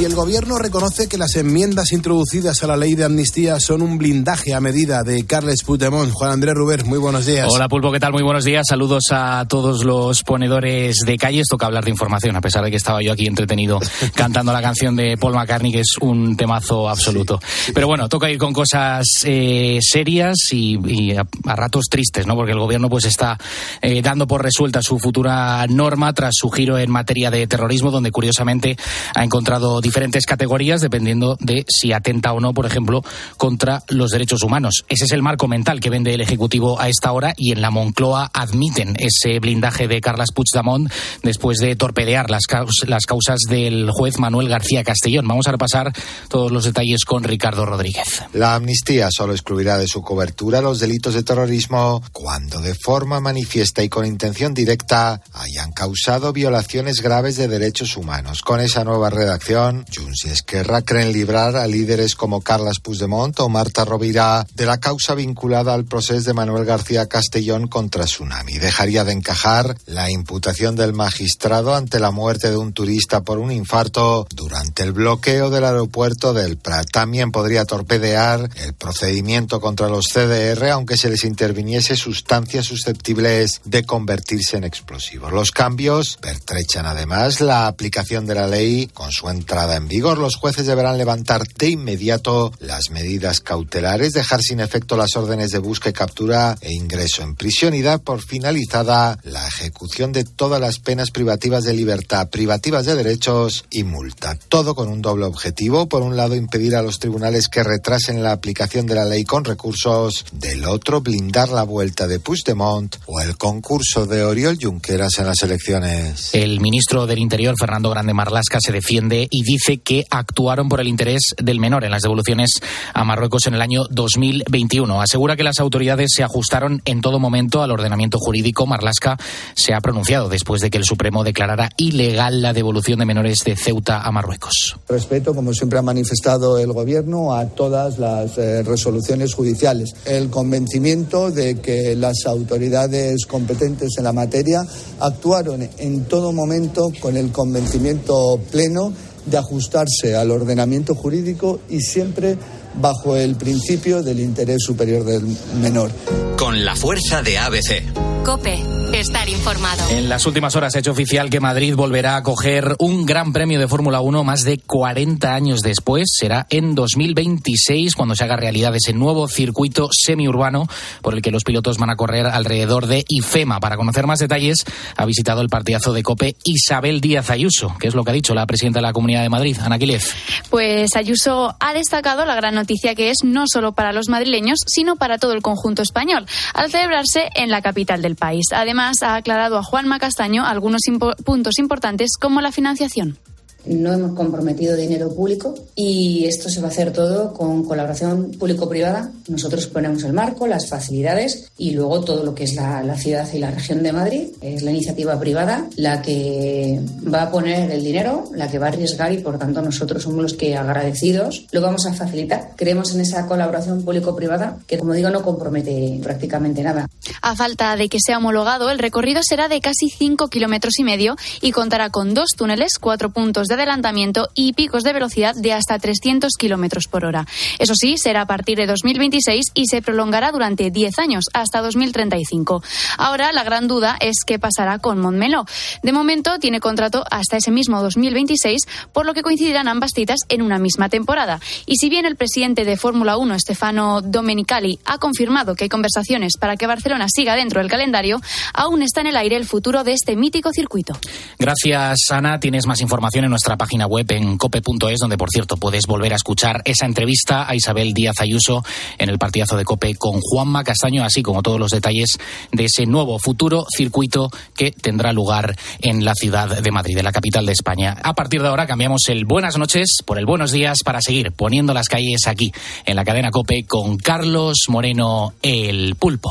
Y el gobierno reconoce que las enmiendas introducidas a la ley de amnistía son un blindaje a medida de Carles Puigdemont. Juan Andrés Ruber, muy buenos días. Hola Pulpo, ¿qué tal? Muy buenos días. Saludos a todos los ponedores de calles. Toca hablar de información, a pesar de que estaba yo aquí entretenido cantando la canción de Paul McCartney, que es un temazo absoluto. Pero bueno, toca ir con cosas eh, serias y, y a, a, ratos tristes, ¿no? Porque el gobierno pues está eh, dando por resuelta su futura norma tras su giro en materia de terrorismo, donde curiosamente ha encontrado diferentes categorías dependiendo de si atenta o no, por ejemplo, contra los derechos humanos. Ese es el marco mental que vende el Ejecutivo a esta hora y en la Moncloa admiten ese blindaje de Carles Puigdemont después de torpedear las, caus las causas del juez Manuel García Castellón. Vamos a repasar todos los detalles con Ricardo Rodríguez. La amnistía solo excluirá de su cobertura los delitos de terrorismo cuando de forma manifiesta y con intención directa hayan causado violaciones graves de derechos humanos. Con esa nueva redacción, Junts y Esquerra creen librar a líderes como Carles Puigdemont o Marta Rovira de la causa vinculada al proceso de Manuel García Castellón contra Tsunami. Dejaría de encajar la imputación del magistrado ante la muerte de un turista por un infarto durante el bloqueo del aeropuerto del Prat. También podría torpedear el procedimiento contra los CDR aunque se les interviniese sustancias susceptibles de convertirse en explosivos. Los cambios pertrechan además la aplicación de la ley con su entrada en vigor, los jueces deberán levantar de inmediato las medidas cautelares, dejar sin efecto las órdenes de busca y captura e ingreso en prisión y dar por finalizada la ejecución de todas las penas privativas de libertad, privativas de derechos y multa. Todo con un doble objetivo. Por un lado, impedir a los tribunales que retrasen la aplicación de la ley con recursos. Del otro, blindar la vuelta de Puigdemont o el concurso de Oriol Junqueras en las elecciones. El ministro del Interior, Fernando Grande Marlasca, se defiende y dice que actuaron por el interés del menor en las devoluciones a Marruecos en el año 2021. Asegura que las autoridades se ajustaron en todo momento al ordenamiento jurídico. Marlasca se ha pronunciado después de que el Supremo declarara ilegal la devolución de menores de Ceuta a Marruecos. Respeto, como siempre ha manifestado el Gobierno, a todas las eh, resoluciones judiciales. El convencimiento de que las autoridades competentes en la materia actuaron en todo momento con el convencimiento pleno de ajustarse al ordenamiento jurídico y siempre bajo el principio del interés superior del menor. Con la fuerza de ABC. Cope, estar informado. En las últimas horas ha hecho oficial que Madrid volverá a acoger un gran premio de Fórmula 1 más de 40 años después. Será en 2026 cuando se haga realidad ese nuevo circuito semiurbano por el que los pilotos van a correr alrededor de IFEMA. Para conocer más detalles ha visitado el partidazo de Cope Isabel Díaz Ayuso, que es lo que ha dicho la presidenta de la Comunidad de Madrid, Ana Quilez. Pues Ayuso ha destacado la gran noticia que es no solo para los madrileños, sino para todo el conjunto español, al celebrarse en la capital del país. Además, ha aclarado a Juanma Castaño algunos puntos importantes como la financiación. No hemos comprometido dinero público y esto se va a hacer todo con colaboración público-privada. Nosotros ponemos el marco, las facilidades y luego todo lo que es la, ciudad y la región de Madrid. Es la iniciativa privada la que va a poner el dinero, la que va a arriesgar y por tanto nosotros somos los que agradecidos lo vamos a facilitar. Creemos en esa colaboración público-privada que, como digo, no compromete prácticamente nada. A falta de que sea homologado, el recorrido será de casi 5 kilómetros y medio y contará con dos túneles, cuatro puntos de adelantamiento y picos de velocidad de hasta 300 kilómetros por hora. Eso sí, será a partir de 2026 y se prolongará durante 10 años, hasta 2035. Ahora, la gran duda es qué pasará con Montmeló. De momento, tiene contrato hasta ese mismo 2026, por lo que coincidirán ambas citas en una misma temporada. Y si bien el presidente de Fórmula 1, Stefano Domenicali, ha confirmado que hay conversaciones para que Barcelona siga dentro del calendario, aún está en el aire el futuro de este mítico circuito. Gracias, Ana. Tienes más información en nuestra página web en cope.es, donde por cierto puedes volver a escuchar esa entrevista a Isabel Díaz Ayuso en el partidazo de Cope con Juanma Castaño, así como todos los detalles de ese nuevo futuro circuito que tendrá lugar en la ciudad de Madrid, de la capital de España. A partir de ahora cambiamos el buenas noches por el buenos días para seguir poniendo las calles aquí en la cadena Cope con Carlos Moreno el Pulpo.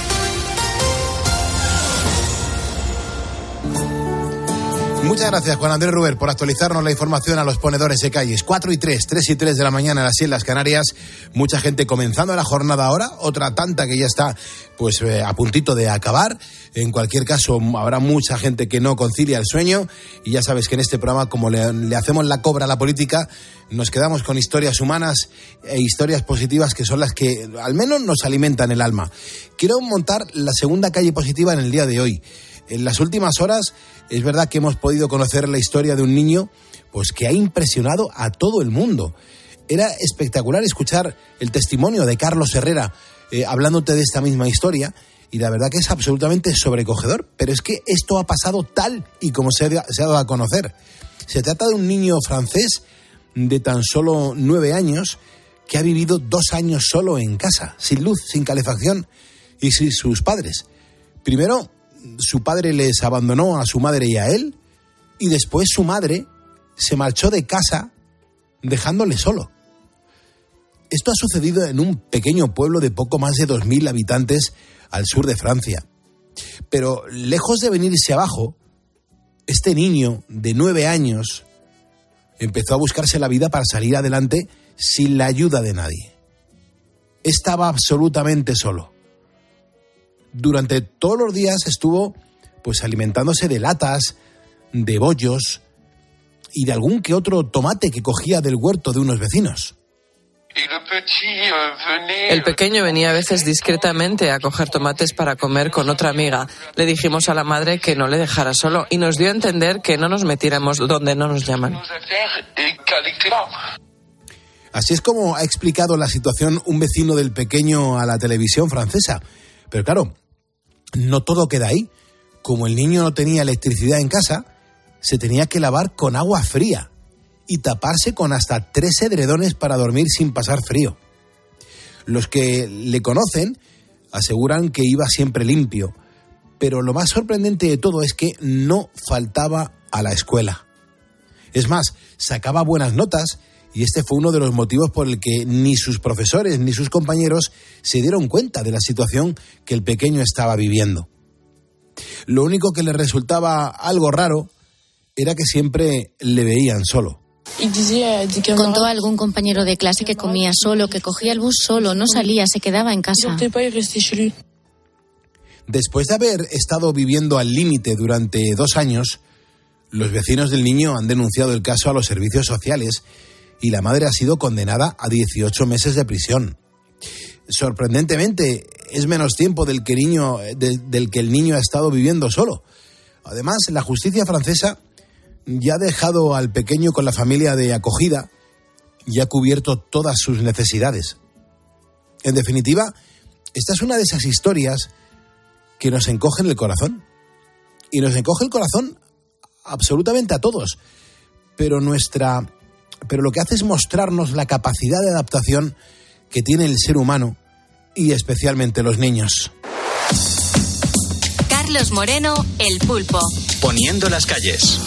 Muchas gracias, Juan Andrés Ruber, por actualizarnos la información a los ponedores de calles. 4 y 3, 3 y 3 de la mañana, las Islas Canarias. Mucha gente comenzando la jornada ahora, otra tanta que ya está pues eh, a puntito de acabar. En cualquier caso, habrá mucha gente que no concilia el sueño. Y ya sabes que en este programa, como le hacemos la cobra a la política, nos quedamos con historias humanas e historias positivas que son las que al menos nos alimentan el alma. Quiero montar la segunda calle positiva en el día de hoy. En las últimas horas es verdad que hemos podido conocer la historia de un niño pues que ha impresionado a todo el mundo. Era espectacular escuchar el testimonio de Carlos Herrera eh, hablándote de esta misma historia y la verdad que es absolutamente sobrecogedor, pero es que esto ha pasado tal y como se ha, se ha dado a conocer. Se trata de un niño francés de tan solo nueve años que ha vivido dos años solo en casa, sin luz, sin calefacción y sin sus padres. Primero su padre les abandonó a su madre y a él, y después su madre se marchó de casa dejándole solo. Esto ha sucedido en un pequeño pueblo de poco más de 2.000 habitantes al sur de Francia. Pero lejos de venirse abajo, este niño de nueve años empezó a buscarse la vida para salir adelante sin la ayuda de nadie. Estaba absolutamente solo durante todos los días estuvo pues alimentándose de latas, de bollos y de algún que otro tomate que cogía del huerto de unos vecinos. El pequeño venía a veces discretamente a coger tomates para comer con otra amiga. Le dijimos a la madre que no le dejara solo y nos dio a entender que no nos metiéramos donde no nos llaman. Así es como ha explicado la situación un vecino del pequeño a la televisión francesa. Pero claro, no todo queda ahí. Como el niño no tenía electricidad en casa, se tenía que lavar con agua fría y taparse con hasta tres edredones para dormir sin pasar frío. Los que le conocen aseguran que iba siempre limpio, pero lo más sorprendente de todo es que no faltaba a la escuela. Es más, sacaba buenas notas y este fue uno de los motivos por el que ni sus profesores ni sus compañeros se dieron cuenta de la situación que el pequeño estaba viviendo. Lo único que le resultaba algo raro era que siempre le veían solo. Contó a algún compañero de clase que comía solo, que cogía el bus solo, no salía, se quedaba en casa. Después de haber estado viviendo al límite durante dos años, los vecinos del niño han denunciado el caso a los servicios sociales y la madre ha sido condenada a 18 meses de prisión. Sorprendentemente, es menos tiempo del que, niño, del que el niño ha estado viviendo solo. Además, la justicia francesa ya ha dejado al pequeño con la familia de acogida y ha cubierto todas sus necesidades. En definitiva, esta es una de esas historias que nos encogen el corazón. Y nos encoge el corazón absolutamente a todos. Pero nuestra pero lo que hace es mostrarnos la capacidad de adaptación que tiene el ser humano y especialmente los niños. Carlos Moreno, El Pulpo. Poniendo las calles.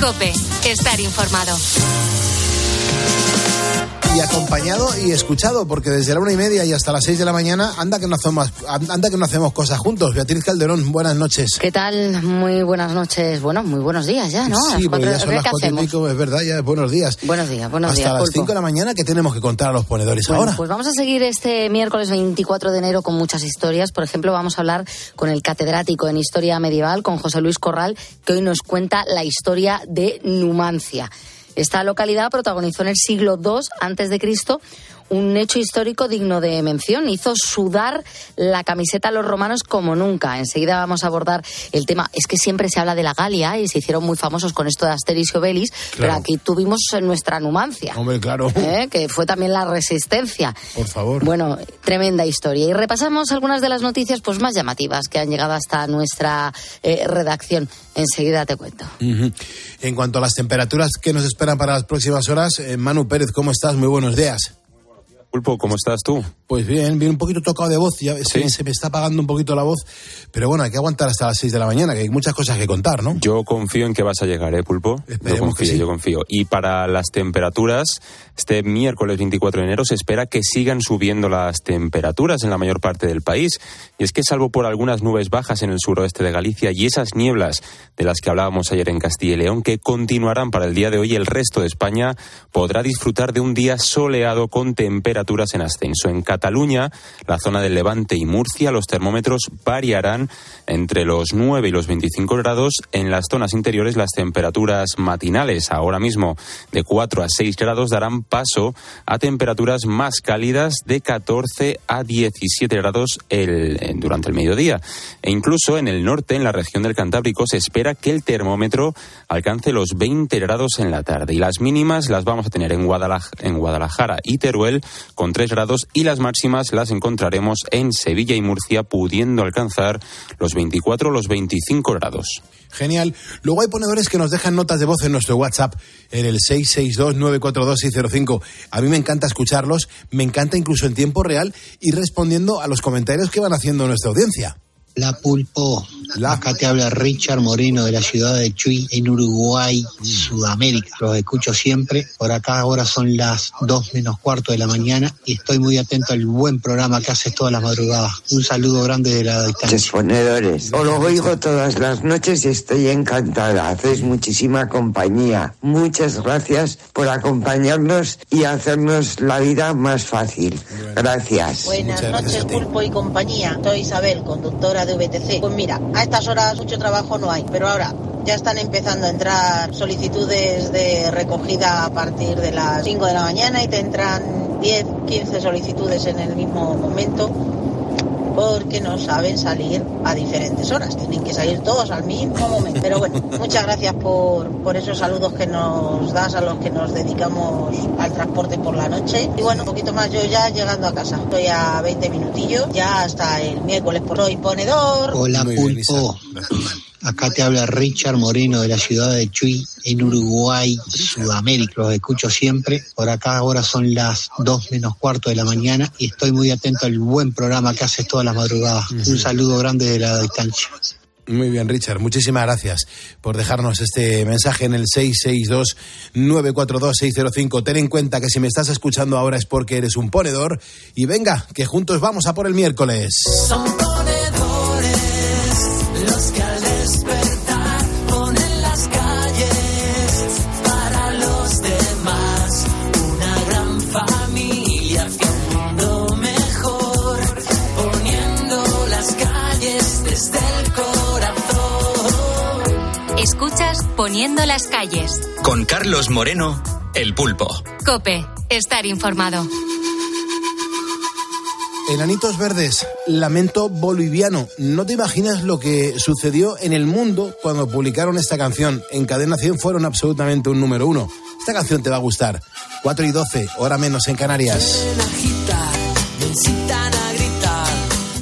Cope, estar informado y acompañado y escuchado, porque desde la una y media y hasta las seis de la mañana anda que no hacemos, anda que no hacemos cosas juntos. Beatriz Calderón, buenas noches. ¿Qué tal? Muy buenas noches. Bueno, muy buenos días ya, ¿no? Sí, porque ya son las cuatro y pico, es verdad, ya buenos días. Buenos días, buenos días. Hasta las cinco de la mañana, ¿qué tenemos que contar a los ponedores ahora? Pues vamos a seguir este miércoles 24 de enero con muchas historias. Por ejemplo, vamos a hablar con el catedrático en Historia Medieval, con José Luis Corral, que hoy nos cuenta la historia de Numancia. Esta localidad protagonizó en el siglo II Cristo un hecho histórico digno de mención. Hizo sudar la camiseta a los romanos como nunca. Enseguida vamos a abordar el tema. Es que siempre se habla de la Galia y se hicieron muy famosos con esto de Asteris y Obelix, pero aquí tuvimos nuestra Numancia. Hombre, claro. ¿eh? Que fue también la resistencia. Por favor. Bueno, tremenda historia. Y repasamos algunas de las noticias pues más llamativas que han llegado hasta nuestra eh, redacción. Enseguida te cuento. En cuanto a las temperaturas que nos esperan para las próximas horas, eh, Manu Pérez, ¿cómo estás? Muy buenos días. Pulpo, ¿cómo estás tú? Pues bien, bien un poquito tocado de voz, ya se, se me está apagando un poquito la voz, pero bueno, hay que aguantar hasta las 6 de la mañana, que hay muchas cosas que contar, ¿no? Yo confío en que vas a llegar, ¿eh, Pulpo? yo que confío, sí. yo confío. Y para las temperaturas, este miércoles 24 de enero se espera que sigan subiendo las temperaturas en la mayor parte del país. Y es que salvo por algunas nubes bajas en el suroeste de Galicia y esas nieblas de las que hablábamos ayer en Castilla y León, que continuarán para el día de hoy, el resto de España podrá disfrutar de un día soleado con temperaturas en ascenso. En Cataluña, la zona del Levante y Murcia, los termómetros variarán entre los 9 y los 25 grados. En las zonas interiores, las temperaturas matinales, ahora mismo de 4 a 6 grados, darán paso a temperaturas más cálidas de 14 a 17 grados durante el mediodía. E incluso en el norte, en la región del Cantábrico, se espera que el termómetro alcance los 20 grados en la tarde. Y las mínimas las vamos a tener en, Guadalaj- en Guadalajara y Teruel con 3 grados y las máximas las encontraremos en Sevilla y Murcia, pudiendo alcanzar los 24 o los 25 grados. Genial. Luego hay ponedores que nos dejan notas de voz en nuestro WhatsApp, en el 662-942-605. A mí me encanta escucharlos, me encanta incluso en tiempo real y respondiendo a los comentarios que van haciendo nuestra audiencia. La Pulpo, acá te habla Richard Moreno de la ciudad de Chuy, en Uruguay, Sudamérica. Los escucho siempre. Por acá ahora son las dos menos cuarto de la mañana y estoy muy atento al buen programa que haces todas las madrugadas. Un saludo grande de la distancia. ponedores. Os lo oigo todas las noches y estoy encantada. Hacéis muchísima compañía. Muchas gracias por acompañarnos y hacernos la vida más fácil. Gracias. Buenas noches, Pulpo y compañía. Soy Isabel, conductora de VTC. Pues mira, a estas horas mucho trabajo no hay, pero ahora ya están empezando a entrar solicitudes de recogida a partir de las 5 de la mañana y te entran 10, 15 solicitudes en el mismo momento porque no saben salir a diferentes horas. Tienen que salir todos al mismo momento. Pero bueno, muchas gracias por, por esos saludos que nos das a los que nos dedicamos al transporte por la noche. Y bueno, un poquito más yo ya llegando a casa. Estoy a 20 minutillos, ya hasta el miércoles por hoy ponedor. Hola Pulpo, acá te habla Richard Moreno de la ciudad de Chuy, en Uruguay, Sudamérica. Los escucho siempre. Por acá ahora son las dos menos cuarto de la mañana y estoy muy atento al buen programa que haces todas las madrugadas. Un saludo grande de la distancia. Muy bien, Richard. Muchísimas gracias por dejarnos este mensaje en el 662-942-605. Ten en cuenta que si me estás escuchando ahora es porque eres un ponedor. Y venga, que juntos vamos a por el miércoles. Son Poniendo las calles. Con Carlos Moreno, El Pulpo. Cope, estar informado. Enanitos Verdes, lamento boliviano. No te imaginas lo que sucedió en el mundo cuando publicaron esta canción. En Cadena 100 fueron absolutamente un número uno. Esta canción te va a gustar. 4 y 12, hora menos en Canarias.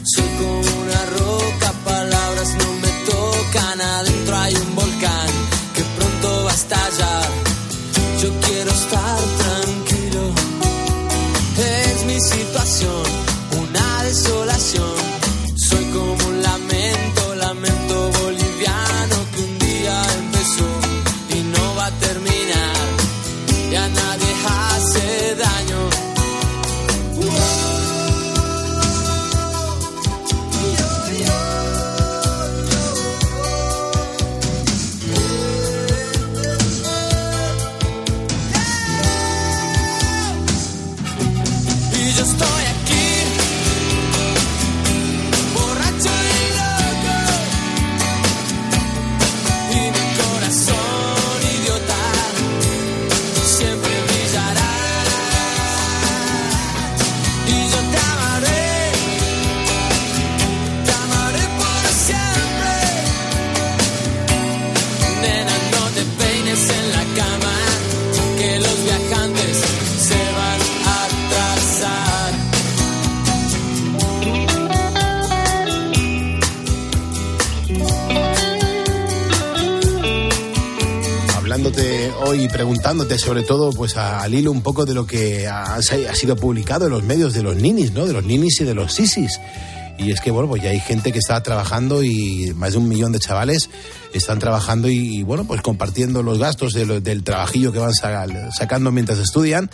Soy como una roca, palabras no me tocan. Adentro hay un volcán Yo quiero estar tranquilo. Es mi situación, una desolación. Hoy preguntándote sobre todo pues al hilo un poco de lo que ha, ha sido publicado en los medios de los ninis, ¿no? De los ninis y de los sisis. Y es que, bueno, pues ya hay gente que está trabajando y más de un millón de chavales están trabajando y, bueno, pues compartiendo los gastos del trabajillo que van sacando mientras estudian.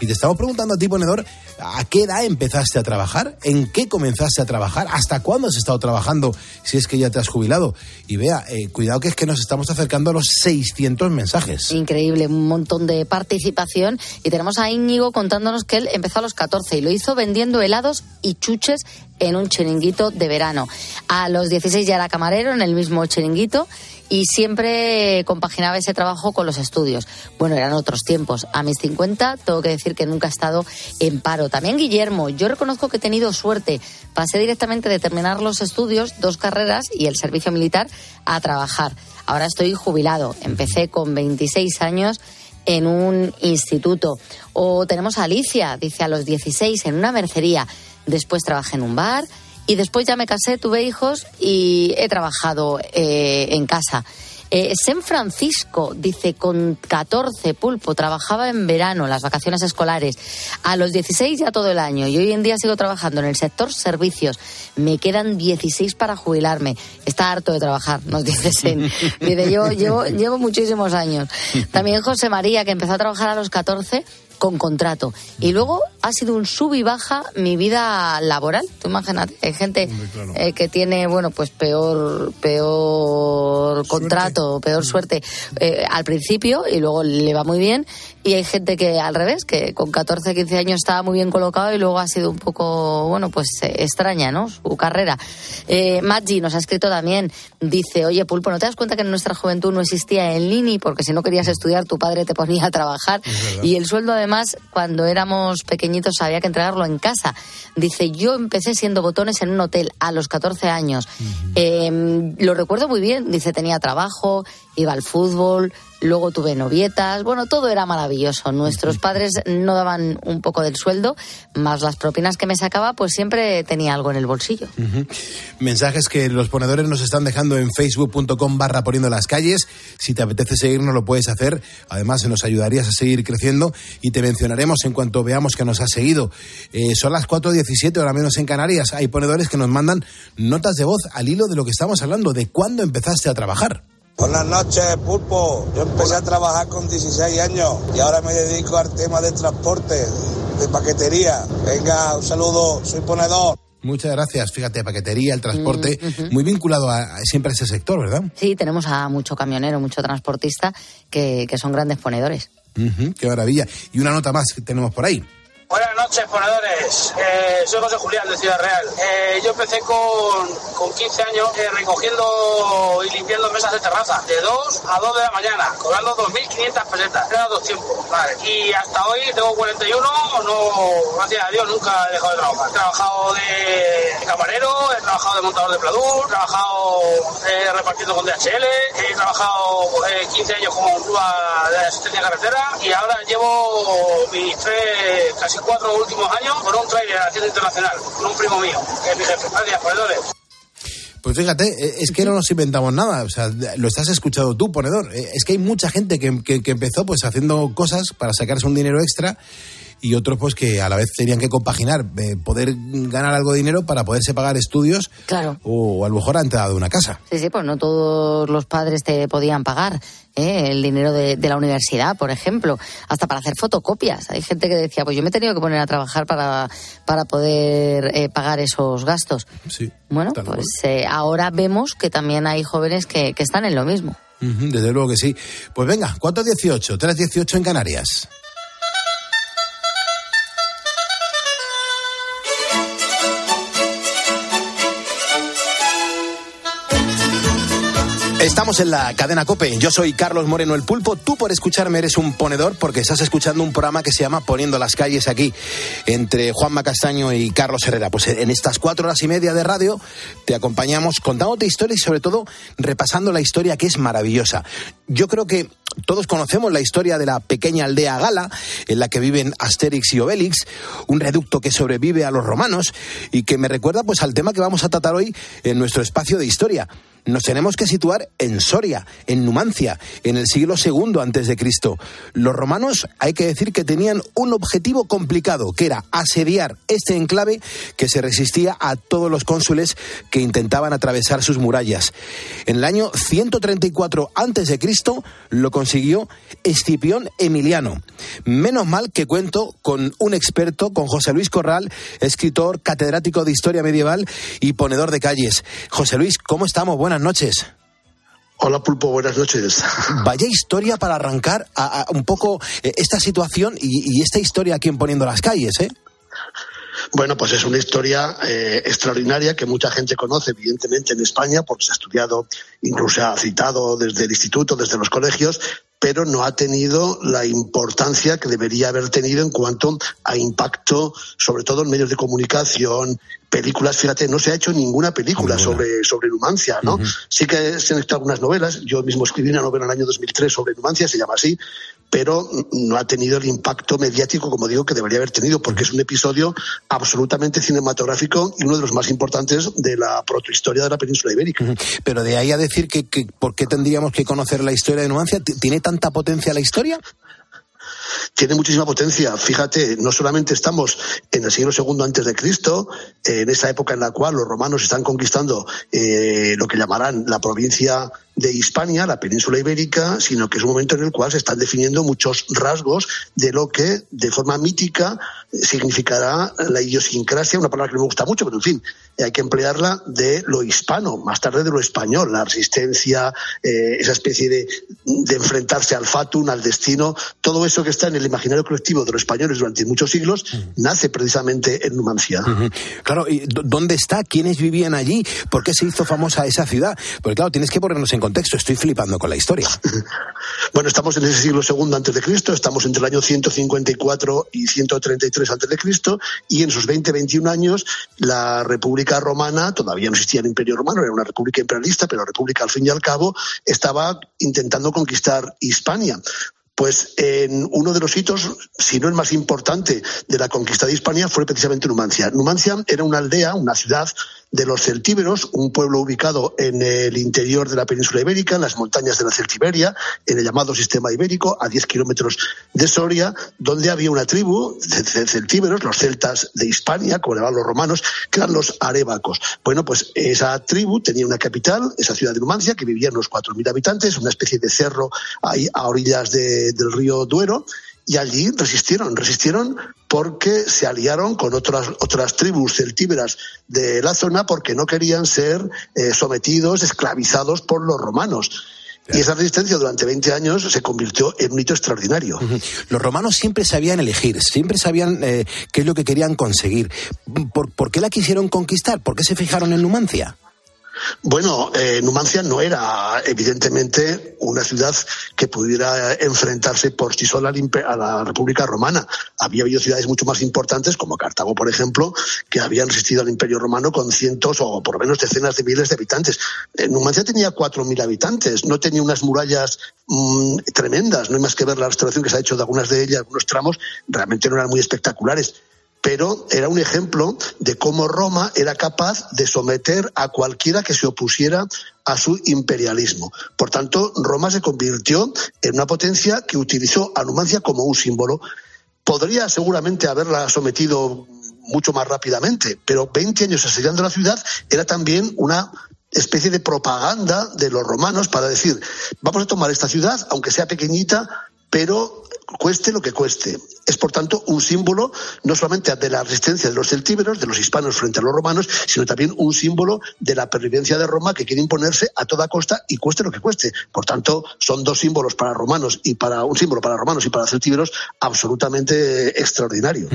Y te estamos preguntando a ti, ponedor, ¿a qué edad empezaste a trabajar? ¿En qué comenzaste a trabajar? ¿Hasta cuándo has estado trabajando si es que ya te has jubilado? Y vea, eh, cuidado que es que nos estamos acercando a los 600 mensajes. Increíble, un montón de participación. Y tenemos a Íñigo contándonos que él empezó a los 14 y lo hizo vendiendo helados y chuches en un chiringuito de verano. A los 16 ya era camarero en el mismo chiringuito y siempre compaginaba ese trabajo con los estudios. Bueno, eran otros tiempos. A mis 50 tengo que decir que nunca he estado en paro. También Guillermo, yo reconozco que he tenido suerte. Pasé directamente de terminar los estudios, dos carreras y el servicio militar a trabajar. Ahora estoy jubilado. Empecé con 26 años en un instituto. O tenemos a Alicia, dice a los 16 en una mercería. Después trabajé en un bar y después ya me casé, tuve hijos y he trabajado eh, en casa. Eh, San Francisco, dice, con 14 pulpo, trabajaba en verano, las vacaciones escolares, a los 16 ya todo el año y hoy en día sigo trabajando en el sector servicios. Me quedan 16 para jubilarme. Está harto de trabajar, nos dice Sen. Dice, yo llevo, llevo muchísimos años. También José María, que empezó a trabajar a los 14 con contrato. Y luego ha sido un sub y baja mi vida laboral. Tú imagínate, hay gente eh, que tiene, bueno, pues peor, peor contrato, peor suerte eh, al principio y luego le va muy bien. Y hay gente que al revés, que con 14, 15 años estaba muy bien colocado y luego ha sido un poco, bueno, pues eh, extraña, ¿no? Su carrera. Eh, Maggi nos ha escrito también, dice, oye Pulpo, ¿no te das cuenta que en nuestra juventud no existía el Lini? Porque si no querías estudiar, tu padre te ponía a trabajar. Y el sueldo además además, cuando éramos pequeñitos había que entregarlo en casa. Dice, yo empecé siendo botones en un hotel a los 14 años. Em, lo recuerdo muy bien. Dice, tenía trabajo, iba al fútbol, luego tuve novietas, bueno, todo era maravilloso. Nuestros padres no daban un poco del sueldo, más las propinas que me sacaba, pues siempre tenía algo en el bolsillo. Mensajes que los ponedores nos están dejando en facebook.com barra poniendo las calles. Si te apetece seguirnos lo puedes hacer. Además, nos ayudarías a seguir creciendo y te mencionaremos en cuanto veamos que nos has seguido. Eh, son las 4.17, ahora menos en Canarias. Hay ponedores que nos mandan notas de voz al hilo de lo que estamos hablando, de cuándo empezaste a trabajar. Buenas noches, Pulpo. Yo empecé a trabajar con 16 años y ahora me dedico al tema de transporte, de paquetería. Venga, un saludo, soy ponedor. Muchas gracias. Fíjate, paquetería, el transporte, mm, muy vinculado a, siempre a ese sector, ¿verdad? Sí, tenemos a mucho camionero, mucho transportista que, son grandes ponedores. qué maravilla. Y una nota más que tenemos por ahí. Buenas noches, ponedores. Eh, soy José Julián de Ciudad Real. Eh, yo empecé con, con 15 años eh, recogiendo y limpiando mesas de terraza, de 2 a 2 de la mañana, cobrando 2.500 pesetas. Era dos tiempos. Y hasta hoy tengo 41, no, gracias a Dios, nunca he dejado de trabajar. He trabajado de camarero, he trabajado de montador de pladur, he trabajado repartiendo con DHL, he trabajado 15 años como grúa de asistencia carretera y ahora llevo mis tres, casi cuatro últimos años por un trailer haciendo internacional, con un primo mío, que es mi jefe. Gracias, ponedores. Pues fíjate, eh, es que no nos inventamos nada, o sea, lo estás escuchando tú, ponedor. Eh, es que hay mucha gente que, que, empezó pues haciendo cosas para sacarse un dinero extra y otros pues que a la vez tenían que compaginar, eh, poder ganar algo de dinero para poderse pagar estudios claro. o, a lo mejor la entrada de una casa. Sí, sí, pues no todos los padres te podían pagar. ¿Eh? el dinero de, la universidad, por ejemplo, hasta para hacer fotocopias. Hay gente que decía, pues yo me he tenido que poner a trabajar para, para poder eh, pagar esos gastos. Sí, bueno, pues ahora vemos que también hay jóvenes que, que están en lo mismo. desde luego que sí. Pues venga, 4.18, 3.18 en Canarias. Estamos en la cadena Cope. Yo soy Carlos Moreno el Pulpo. Tú por escucharme eres un ponedor porque estás escuchando un programa que se llama Poniendo las calles aquí entre Juanma Castaño y Carlos Herrera. Pues en estas cuatro horas y media de radio te acompañamos contándote historias y sobre todo repasando la historia que es maravillosa. Yo creo que todos conocemos la historia de la pequeña aldea Gala, en la que viven Asterix y Obelix, un reducto que sobrevive a los romanos y que me recuerda pues al tema que vamos a tratar hoy en nuestro espacio de historia nos tenemos que situar en Soria, en Numancia, en el siglo II antes de Cristo. Los romanos, hay que decir que tenían un objetivo complicado, que era asediar este enclave que se resistía a todos los cónsules que intentaban atravesar sus murallas. En el año 134 antes de Cristo consiguió Escipión Emiliano. Menos mal que cuento con un experto, con José Luis Corral, escritor, catedrático de historia medieval y ponedor de calles. José Luis, ¿cómo estamos? buenas noches. Hola Pulpo, buenas noches. Vaya historia para arrancar a, un poco eh, esta situación y, esta historia aquí en Poniendo las Calles, ¿eh? Bueno, pues es una historia eh, extraordinaria que mucha gente conoce, evidentemente, en España, porque se ha estudiado, incluso se ha citado desde el instituto, desde los colegios, pero no ha tenido la importancia que debería haber tenido en cuanto a impacto, sobre todo en medios de comunicación, películas, fíjate, no se ha hecho ninguna película sobre, sobre Numancia, ¿no? Sí que se han hecho algunas novelas, yo mismo escribí una novela en el año 2003 sobre Numancia, se llama así, pero no ha tenido el impacto mediático, como digo, que debería haber tenido, porque es un episodio absolutamente cinematográfico y uno de los más importantes de la protohistoria de la península ibérica. Pero de ahí a decir que, que ¿por qué tendríamos que conocer la historia de Numancia? ¿Tiene tanta potencia la historia? Tiene muchísima potencia. Fíjate, no solamente estamos en el siglo II antes de Cristo, en esa época en la cual los romanos están conquistando eh, lo que llamarán la provincia de Hispania, la península ibérica, sino que es un momento en el cual se están definiendo muchos rasgos de lo que de forma mítica significará la idiosincrasia, una palabra que no me gusta mucho, pero en fin, hay que emplearla de lo hispano, más tarde de lo español, la resistencia, eh, esa especie de, de, enfrentarse al fatum, al destino, todo eso que está en el imaginario colectivo de los españoles durante muchos siglos, nace precisamente en Numancia. Claro, ¿y dónde está? ¿Quiénes vivían allí? ¿Por qué se hizo famosa esa ciudad? Porque claro, tienes que ponernos en contexto, estoy flipando con la historia. bueno, estamos en ese siglo segundo antes de Cristo, estamos entre el año 154 y 133 antes de Cristo, y en sus 20-21 años la República Romana, todavía no existía el Imperio Romano, era una república imperialista, pero la república al fin y al cabo estaba intentando conquistar Hispania. Pues en uno de los hitos, si no el más importante de la conquista de Hispania, fue precisamente Numancia. Numancia era una aldea, una ciudad de los celtíberos, un pueblo ubicado en el interior de la península ibérica, en las montañas de la Celtiberia, en el llamado sistema ibérico, a 10 kilómetros de Soria, donde había una tribu de celtíberos, los celtas de Hispania, como le llamaban los romanos, que eran los arebacos. Bueno, pues esa tribu tenía una capital, esa ciudad de Numancia, que vivían unos 4.000 habitantes, una especie de cerro ahí a orillas del río Duero, y allí resistieron, resistieron porque se aliaron con otras, otras tribus celtíberas de la zona porque no querían ser eh, sometidos, esclavizados por los romanos. Y esa resistencia durante 20 años se convirtió en un hito extraordinario. Los romanos siempre sabían elegir, siempre sabían eh, qué es lo que querían conseguir. ¿Por, ¿Por, qué la quisieron conquistar? ¿Por qué se fijaron en Numancia? Bueno, eh, Numancia no era evidentemente una ciudad que pudiera enfrentarse por sí sola a la República Romana. Había habido ciudades mucho más importantes, como Cartago, por ejemplo, que habían resistido al Imperio Romano con cientos o por lo menos decenas de miles de habitantes. Eh, Numancia tenía cuatro mil habitantes, no tenía unas murallas mm, tremendas, no hay más que ver la restauración que se ha hecho de algunas de ellas, algunos tramos, realmente no eran muy espectaculares pero era un ejemplo de cómo Roma era capaz de someter a cualquiera que se opusiera a su imperialismo. Por tanto, Roma se convirtió en una potencia que utilizó a Numancia como un símbolo. Podría seguramente haberla sometido mucho más rápidamente, pero 20 años asediando la ciudad era también una especie de propaganda de los romanos para decir, vamos a tomar esta ciudad, aunque sea pequeñita, pero cueste lo que cueste. Es, por tanto, un símbolo no solamente de la resistencia de los celtíberos, de los hispanos frente a los romanos, sino también un símbolo de la pervivencia de Roma que quiere imponerse a toda costa y cueste lo que cueste. Por tanto, son dos símbolos para romanos y para un símbolo para romanos y para celtíberos absolutamente extraordinario.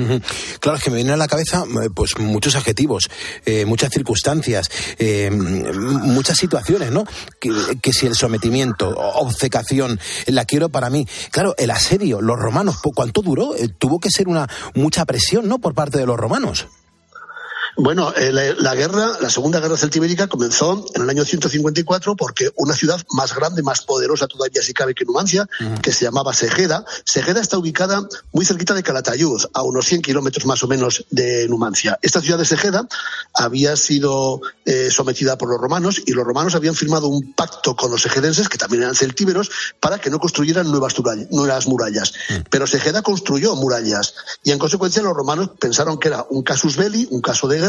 Claro, es que me vienen a la cabeza eh, pues muchos adjetivos, eh, muchas circunstancias, eh, muchas situaciones, ¿no? Que, que si el sometimiento, obcecación, la quiero para mí. Claro, el asedio, los romanos, ¿cuánto duró? Eh, tuvo que ser una mucha presión, ¿no? Por parte de los romanos. Bueno, eh, la, la guerra, la Segunda Guerra Celtibérica comenzó en el año 154 porque una ciudad más grande, más poderosa todavía si cabe que Numancia, que se llamaba Segeda. Segeda está ubicada muy cerquita de Calatayud, a unos 100 kilómetros más o menos de Numancia. Esta ciudad de Segeda había sido eh, sometida por los romanos y los romanos habían firmado un pacto con los egedenses, que también eran celtíberos, para que no construyeran nuevas, nuevas murallas. Pero Segeda construyó murallas y en consecuencia los romanos pensaron que era un casus belli, un caso de guerra,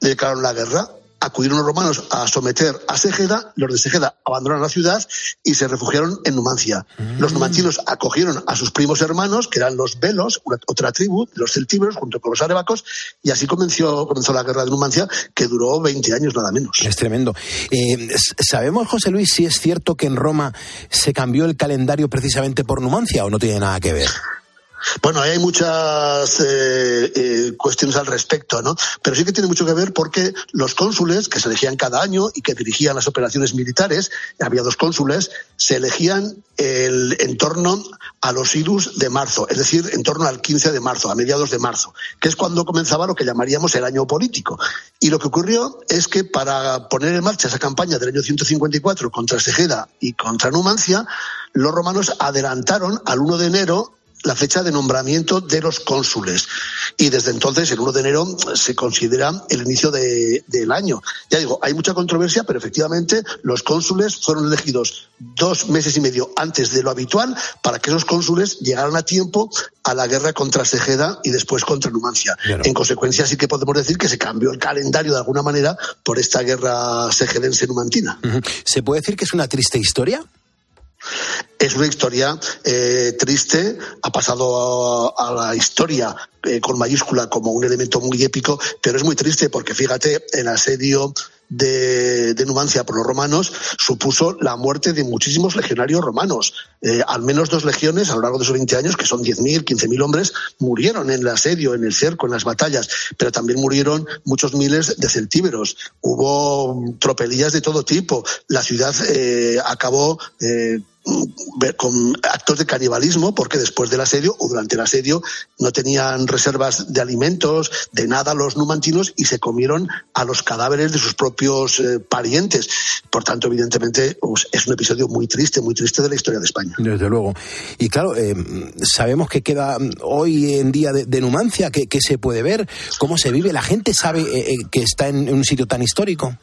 le declararon la guerra. Acudieron los romanos a someter a Segeda, los de Segeda abandonaron la ciudad y se refugiaron en Numancia. Los numantinos acogieron a sus primos hermanos, que eran los velos, una- otra tribu, los celtíberos, junto con los arebacos, y así comenzó, comenzó la guerra de Numancia, que duró 20 años nada menos. Es tremendo. Eh, ¿Sabemos, José Luis, si es cierto que en Roma se cambió el calendario precisamente por Numancia o no tiene nada que ver? Bueno, hay muchas eh, eh, cuestiones al respecto, ¿no? Pero sí que tiene mucho que ver porque los cónsules, que se elegían cada año y que dirigían las operaciones militares, había dos cónsules, se elegían el, en torno a los idus de marzo, es decir, en torno al 15 de marzo, a mediados de marzo, que es cuando comenzaba lo que llamaríamos el año político. Y lo que ocurrió es que para poner en marcha esa campaña del año 154 contra Segeda y contra Numancia, los romanos adelantaron al 1 de enero la fecha de nombramiento de los cónsules. Y desde entonces, el 1 de enero, se considera el inicio de- del año. Ya digo, hay mucha controversia, pero efectivamente los cónsules fueron elegidos dos meses y medio antes de lo habitual para que esos cónsules llegaran a tiempo a la guerra contra Segeda y después contra Numancia. En consecuencia, sí que podemos decir que se cambió el calendario de alguna manera por esta guerra segedense-numantina. ¿Se puede decir que es una triste historia? Es una historia eh, triste, ha pasado a, la historia eh, con mayúscula como un elemento muy épico, pero es muy triste porque fíjate, el asedio de, de Numancia por los romanos supuso la muerte de muchísimos legionarios romanos. Eh, al menos dos legiones a lo largo de esos 20 años, que son 10.000, 15.000 hombres, murieron en el asedio, en el cerco, en las batallas, pero también murieron muchos miles de celtíberos. Hubo tropelías de todo tipo. La ciudad acabó con actos de canibalismo, porque después del asedio o durante el asedio no tenían reservas de alimentos, de nada los numantinos y se comieron a los cadáveres de sus propios eh, parientes. Por tanto, evidentemente, pues, es un episodio muy triste, muy triste de la historia de España. Desde luego. Y claro, eh, sabemos que queda mm, hoy en día de, Numancia, que, se puede ver, cómo se vive. La gente sabe eh, que está en un sitio tan histórico.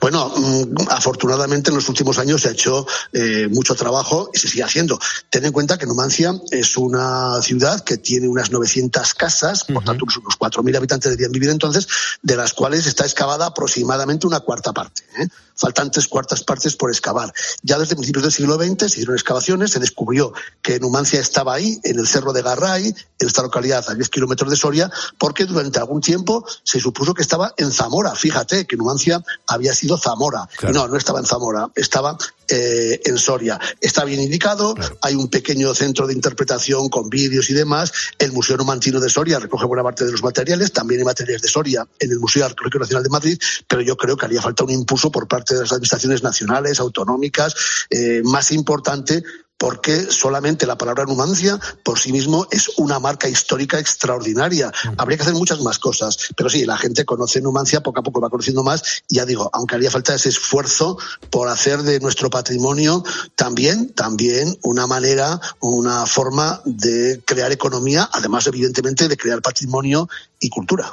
Bueno, mm, afortunadamente en los últimos años se ha hecho eh, mucho trabajo y se sigue haciendo. Ten en cuenta que Numancia es una ciudad que tiene unas 900 casas, por tanto unos 4.000 habitantes deberían vivir entonces, de las cuales está excavada aproximadamente una cuarta parte. ¿eh? Faltan tres cuartas partes por excavar. Ya desde principios del siglo XX se hicieron excavaciones, se descubrió que Numancia estaba ahí, en el cerro de Garray, en esta localidad a 10 kilómetros de Soria, porque durante algún tiempo se supuso que estaba en Zamora. Fíjate que Numancia había sido Zamora. No, no estaba en Zamora, estaba eh, en Soria. Está bien indicado, hay un pequeño centro de interpretación con vídeos y demás. El Museo Numantino de Soria recoge buena parte de los materiales, también hay materiales de Soria en el Museo Arqueológico Nacional de Madrid, pero yo creo que haría falta un impulso por parte de las administraciones nacionales, autonómicas, eh, más importante porque solamente la palabra Numancia por sí mismo es una marca histórica extraordinaria. Habría que hacer muchas más cosas, pero sí, la gente conoce Numancia, poco a poco va conociendo más, y ya digo, aunque haría falta ese esfuerzo por hacer de nuestro patrimonio también, también una manera, una forma de crear economía, además evidentemente de crear patrimonio y cultura.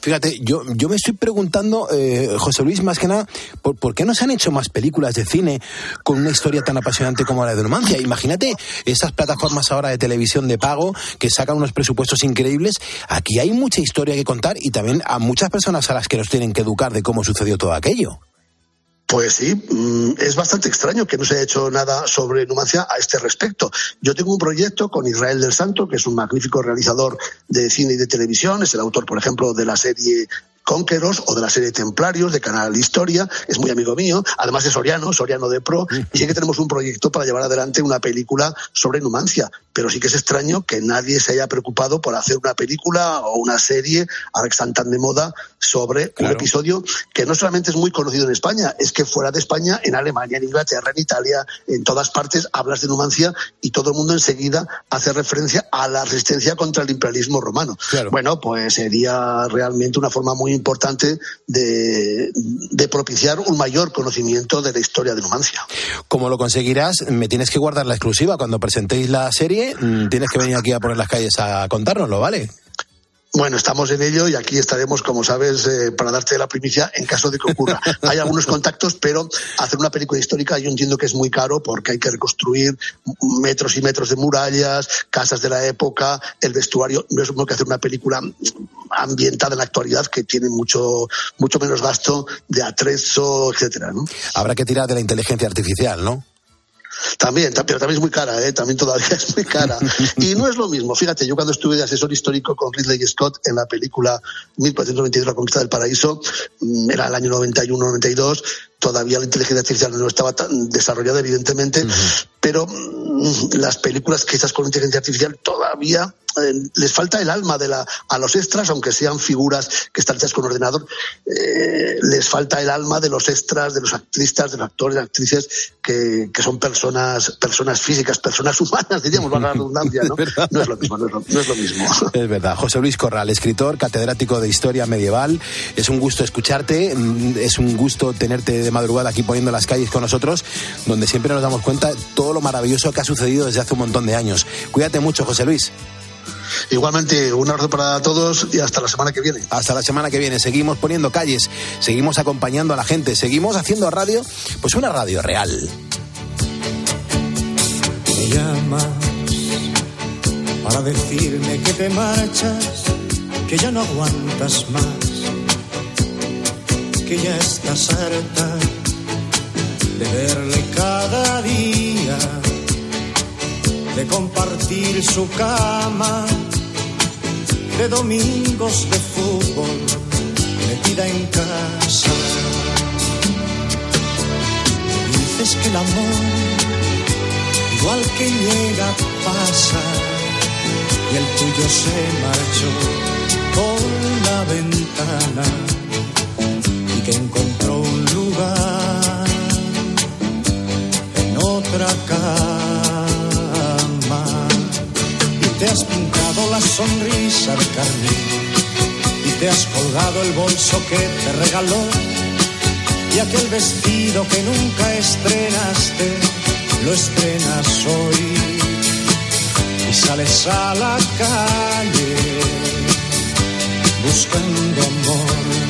Fíjate, yo, yo me estoy preguntando, eh, José Luis, más que nada, ¿por, por qué no se han hecho más películas de cine con una historia tan apasionante como la de Imagínate esas plataformas ahora de televisión de pago que sacan unos presupuestos increíbles. Aquí hay mucha historia que contar y también a muchas personas a las que nos tienen que educar de cómo sucedió todo aquello. Pues sí, mm, es bastante extraño que no se haya hecho nada sobre Numancia a este respecto. Yo tengo un proyecto con Israel del Santo, que es un magnífico realizador de cine y de televisión, es el autor, por ejemplo, de la serie Conqueros o de la serie Templarios de Canal Historia, es muy amigo mío, además de Soriano, Soriano de Pro, y sí que tenemos un proyecto para llevar adelante una película sobre Numancia, pero sí que es extraño que nadie se haya preocupado por hacer una película o una serie, ahora que están tan de moda, sobre un episodio que no solamente es muy conocido en España, es que fuera de España, en Alemania, en Inglaterra, en Italia, en todas partes hablas de Numancia y todo el mundo enseguida hace referencia a la resistencia contra el imperialismo romano. Bueno, pues sería realmente una forma muy importante de, de propiciar un mayor conocimiento de la historia de Numancia. Como lo conseguirás, me tienes que guardar la exclusiva. Cuando presentéis la serie, mm, tienes que venir aquí a poner las calles a contárnoslo, ¿vale? Bueno, estamos en ello y aquí estaremos, como sabes, eh, para darte la primicia en caso de que ocurra. Hay algunos contactos, pero hacer una película histórica yo entiendo que es muy caro porque hay que reconstruir metros y metros de murallas, casas de la época, el vestuario. No es lo mismo que hacer una película ambientada en la actualidad que tiene mucho, mucho menos gasto de atrezo, etcétera. ¿no? Habrá que tirar de la inteligencia artificial, ¿no? También, pero también es muy cara, ¿eh? también todavía es muy cara. Y no es lo mismo. Fíjate, yo cuando estuve de asesor histórico con Ridley Scott en la película 1492, La Conquista del Paraíso, mm, era el año 91-92, todavía la inteligencia artificial no estaba tan desarrollada, evidentemente, pero mm, las películas que hechas con inteligencia artificial todavía eh, les falta el alma de la, a los extras, aunque sean figuras que están hechas con ordenador, eh, les falta el alma de los extras, de los actristas, de los actores, de actrices, que, que son personas, personas físicas, personas humanas, diríamos, la redundancia, ¿no? No es lo mismo, no es lo, no es lo mismo. Es verdad. José Luis Corral, escritor, catedrático de Historia Medieval. Es un gusto escucharte, mm, es un gusto tenerte de madrugada aquí poniendo las calles con nosotros, donde siempre nos damos cuenta de todo lo maravilloso que ha sucedido desde hace un montón de años. Cuídate mucho, José Luis. Igualmente, un abrazo para todos y hasta la semana que viene. Hasta la semana que viene. Seguimos poniendo calles, seguimos acompañando a la gente, seguimos haciendo radio, pues una radio real. Me llamas para decirme que te marchas, que ya no aguantas más, que ya estás harta de verle cada día de compartir su cama, de domingos de fútbol, metida en casa. Dices que el amor, igual que llega, pasa, y el tuyo se marchó por la ventana y que encontró un lugar en otra casa te has pintado la sonrisa de carmín y te has colgado el bolso que te regaló y aquel vestido que nunca estrenaste, lo estrenas hoy. Y sales a la calle buscando amor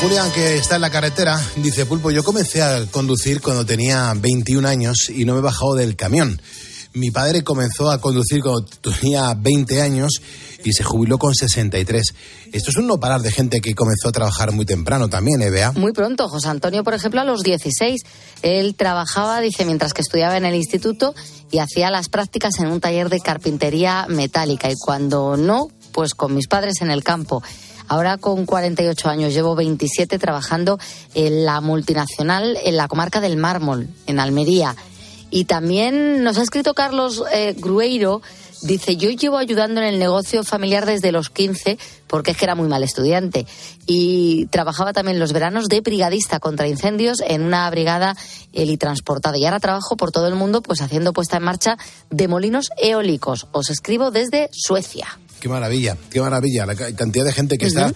Julián, que está en la carretera, dice, Pulpo, yo comencé a conducir cuando tenía 21 años y no me he bajado del camión. Mi padre comenzó a conducir cuando tenía 20 años y se jubiló con 63. Esto es un no parar de gente que comenzó a trabajar muy temprano también, ¿eh, Bea? Muy pronto. José Antonio, por ejemplo, a los 16. Él trabajaba, dice, mientras que estudiaba en el instituto y hacía las prácticas en un taller de carpintería metálica. Y cuando no, pues con mis padres en el campo. Ahora con 48 años, llevo 27 trabajando en la multinacional en la comarca del Mármol, en Almería. Y también nos ha escrito Carlos eh, Grueiro, dice, yo llevo ayudando en el negocio familiar desde los 15 porque es que era muy mal estudiante. Y trabajaba también los veranos de brigadista contra incendios en una brigada helitransportada. Y ahora trabajo por todo el mundo pues haciendo puesta en marcha de molinos eólicos. Os escribo desde Suecia. Qué maravilla, qué maravilla. La cantidad de gente que está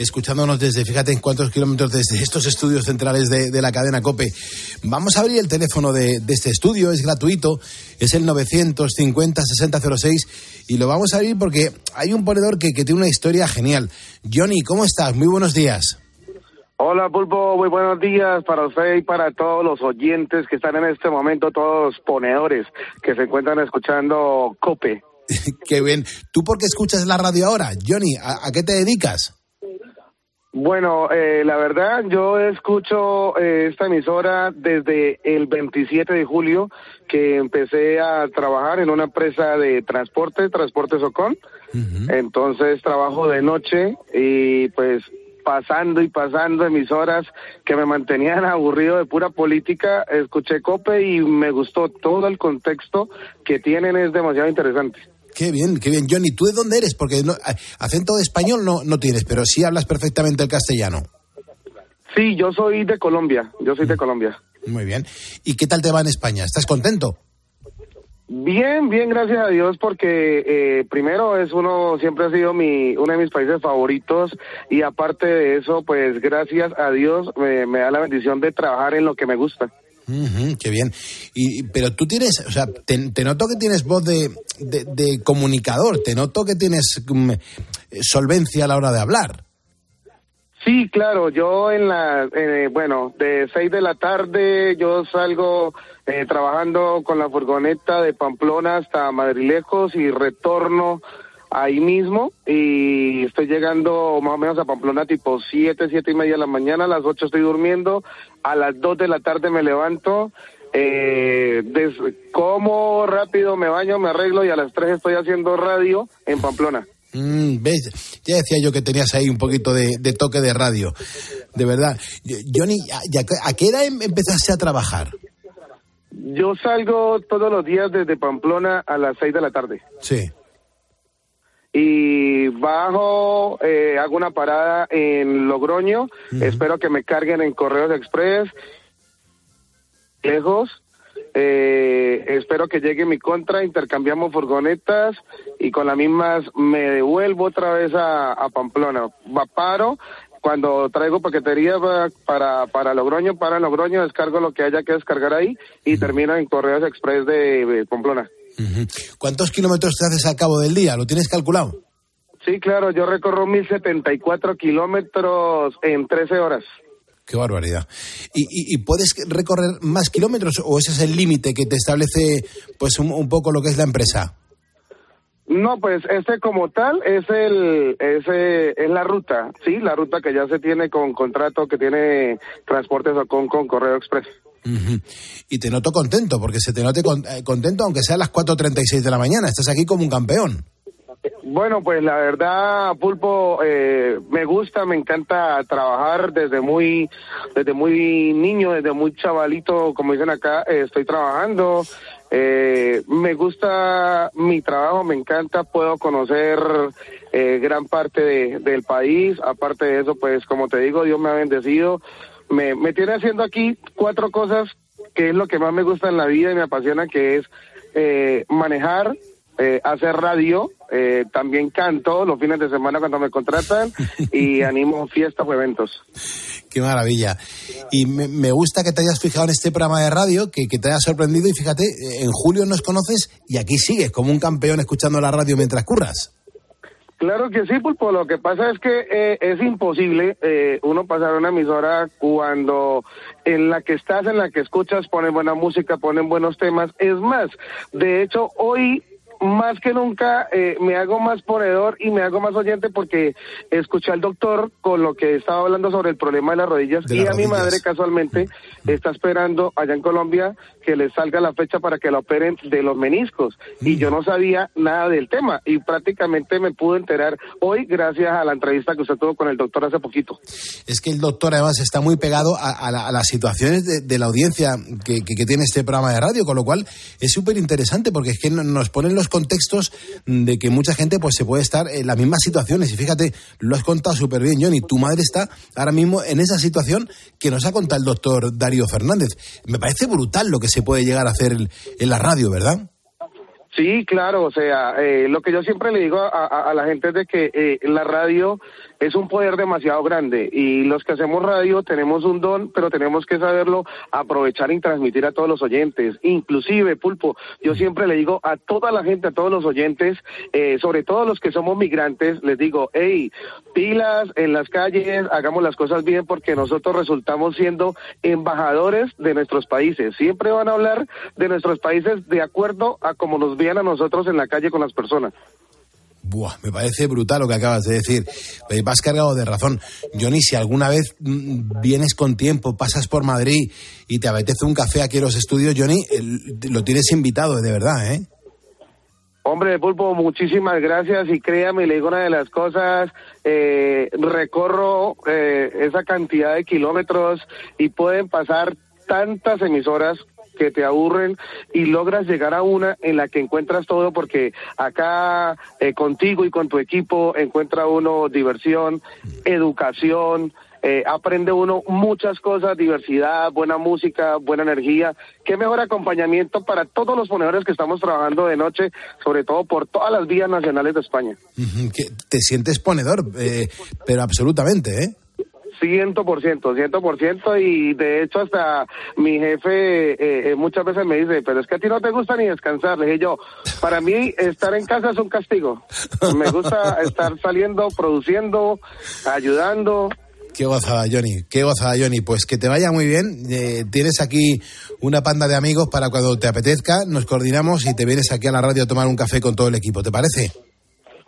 escuchándonos desde, fíjate en cuántos kilómetros desde estos estudios centrales de, de la cadena COPE. Vamos a abrir el teléfono de, de, este estudio, es gratuito, es el 950-6006 y lo vamos a abrir porque hay un ponedor que, que tiene una historia genial. Johnny, ¿cómo estás? Muy buenos días. Hola Pulpo, muy buenos días para usted y para todos los oyentes que están en este momento, todos los ponedores que se encuentran escuchando COPE. qué bien. ¿Tú por qué escuchas la radio ahora? Johnny, ¿a, a qué te dedicas? Bueno, eh, la verdad, yo escucho eh, esta emisora desde el 27 de julio que empecé a trabajar en una empresa de transporte, Transporte Socón. Uh -huh. Entonces trabajo de noche y pues pasando y pasando emisoras que me mantenían aburrido de pura política, escuché COPE y me gustó todo el contexto que tienen, es demasiado interesante. Qué bien, qué bien. Johnny, ¿tú de dónde eres? Porque no, acento español no, no tienes, pero sí hablas perfectamente el castellano. Sí, yo soy de Colombia, yo soy de Colombia. Muy bien. ¿Y qué tal te va en España? ¿Estás contento? Bien, bien, gracias a Dios, porque eh, primero es uno, siempre ha sido mi, uno de mis países favoritos y aparte de eso, pues gracias a Dios me, me da la bendición de trabajar en lo que me gusta. Uh qué bien. Y, pero tú tienes, o sea, te, noto que tienes voz de, de, comunicador, te noto que tienes um, solvencia a la hora de hablar. Sí, claro, yo en la, eh, bueno, de seis de la tarde yo salgo eh, trabajando con la furgoneta de Pamplona hasta Madrilejos y retorno ahí mismo y estoy llegando más o menos a Pamplona tipo siete, siete y media de la mañana, a las ocho estoy durmiendo, a las dos de la tarde me levanto, eh, des, como rápido, me baño, me arreglo y a las tres estoy haciendo radio en Pamplona. Mm, ¿ves? Ya decía yo que tenías ahí un poquito de, de toque de radio, de verdad. Johnny, ¿a, ¿a qué edad em, empezaste a trabajar? Yo salgo todos los días desde Pamplona a las seis de la tarde. Sí y bajo, eh, hago una parada en Logroño, uh -huh. espero que me carguen en Correos Express, lejos, eh, espero que llegue mi contra, intercambiamos furgonetas y con las mismas me devuelvo otra vez a, a Pamplona, Va, paro, cuando traigo paquetería para, para Logroño, para Logroño, descargo lo que haya que descargar ahí y termino en Correos Express de, de Pamplona. ¿Cuántos kilómetros te haces al cabo del día? ¿Lo tienes calculado? Sí, claro, yo recorro 1074 kilómetros en 13 horas. Qué barbaridad. ¿Y, y, y puedes recorrer más kilómetros o ese es el límite que te establece pues un, un, poco lo que es la empresa? No, pues este como tal es el ese es la ruta, sí, la ruta que ya se tiene con contrato que tiene Transportes o con, con Correo Express. Uh. Y te noto contento, porque se te note con, eh, contento aunque sea a las 4.36 de la mañana. Estás aquí como un campeón. Bueno, pues la verdad, Pulpo, eh, me gusta, me encanta trabajar desde muy, desde muy niño, desde muy chavalito, como dicen acá, eh, estoy trabajando. Eh, me gusta mi trabajo, me encanta, puedo conocer eh, gran parte de, del país. Aparte de eso, pues como te digo, Dios me ha bendecido. Me, me tiene haciendo aquí cuatro cosas que es lo que más me gusta en la vida y me apasiona, que es eh, manejar, eh, hacer radio, eh, también canto los fines de semana cuando me contratan y animo fiestas o eventos. Qué maravilla. Y me, me, gusta que te hayas fijado en este programa de radio, que, que, te haya sorprendido y fíjate, en julio nos conoces y aquí sigues como un campeón escuchando la radio mientras curras. Claro que sí, Pulpo. Lo que pasa es que eh, es imposible eh, uno pasar una emisora cuando en la que estás, en la que escuchas, ponen buena música, ponen buenos temas. Es más, de hecho, hoy más que nunca eh, me hago más ponedor y me hago más oyente porque escuché al doctor con lo que estaba hablando sobre el problema de las rodillas de y las a rodillas. mi madre casualmente mm. está esperando allá en Colombia que le salga la fecha para que la operen de los meniscos y yo no sabía nada del tema y prácticamente me pude enterar hoy gracias a la entrevista que usted tuvo con el doctor hace poquito. Es que el doctor además está muy pegado a, a, la, a las situaciones de, de, la audiencia que, que, que tiene este programa de radio, con lo cual es súper interesante porque es que nos ponen los contextos de que mucha gente pues se puede estar en las mismas situaciones. Y fíjate, lo has contado súper bien, Johnny. Tu madre está ahora mismo en esa situación que nos ha contado el doctor Darío Fernández. Me parece brutal lo que se puede llegar a hacer en la radio, ¿verdad? Sí, claro, o sea, eh, lo que yo siempre le digo a, a, la gente es de que eh, la radio es un poder demasiado grande y los que hacemos radio tenemos un don, pero tenemos que saberlo aprovechar y transmitir a todos los oyentes. Inclusive, Pulpo, yo siempre le digo a toda la gente, a todos los oyentes, eh, sobre todo los que somos migrantes, les digo, hey, pilas en las calles, hagamos las cosas bien porque nosotros resultamos siendo embajadores de nuestros países. Siempre van a hablar de nuestros países de acuerdo a como nos vean a nosotros en la calle con las personas. Buah, me parece brutal lo que acabas de decir. Vas cargado de razón. Johnny, si alguna vez mm, vienes con tiempo, pasas por Madrid y te apetece un café aquí en los estudios, Johnny, lo tienes invitado, de verdad, ¿eh? Hombre, Pulpo, muchísimas gracias y créame, le digo una de las cosas, eh, recorro eh, esa cantidad de kilómetros y pueden pasar tantas emisoras que te aburren y logras llegar a una en la que encuentras todo porque acá eh, contigo y con tu equipo encuentra uno diversión, educación, eh, aprende uno muchas cosas, diversidad, buena música, buena energía. Qué mejor acompañamiento para todos los ponedores que estamos trabajando de noche, sobre todo por todas las vías nacionales de España. Te sientes ponedor, eh, pero absolutamente, ¿eh? Ciento por ciento, ciento por ciento y de hecho hasta mi jefe eh, eh, muchas veces me dice, pero es que a ti no te gusta ni descansar. Le dije yo, para mí estar en casa es un castigo. Me gusta estar saliendo, produciendo, ayudando. Qué gozada, Johnny. Qué gozada, Johnny. Pues que te vaya muy bien. Eh, tienes aquí una panda de amigos para cuando te apetezca. Nos coordinamos y te vienes aquí a la radio a tomar un café con todo el equipo. ¿Te parece?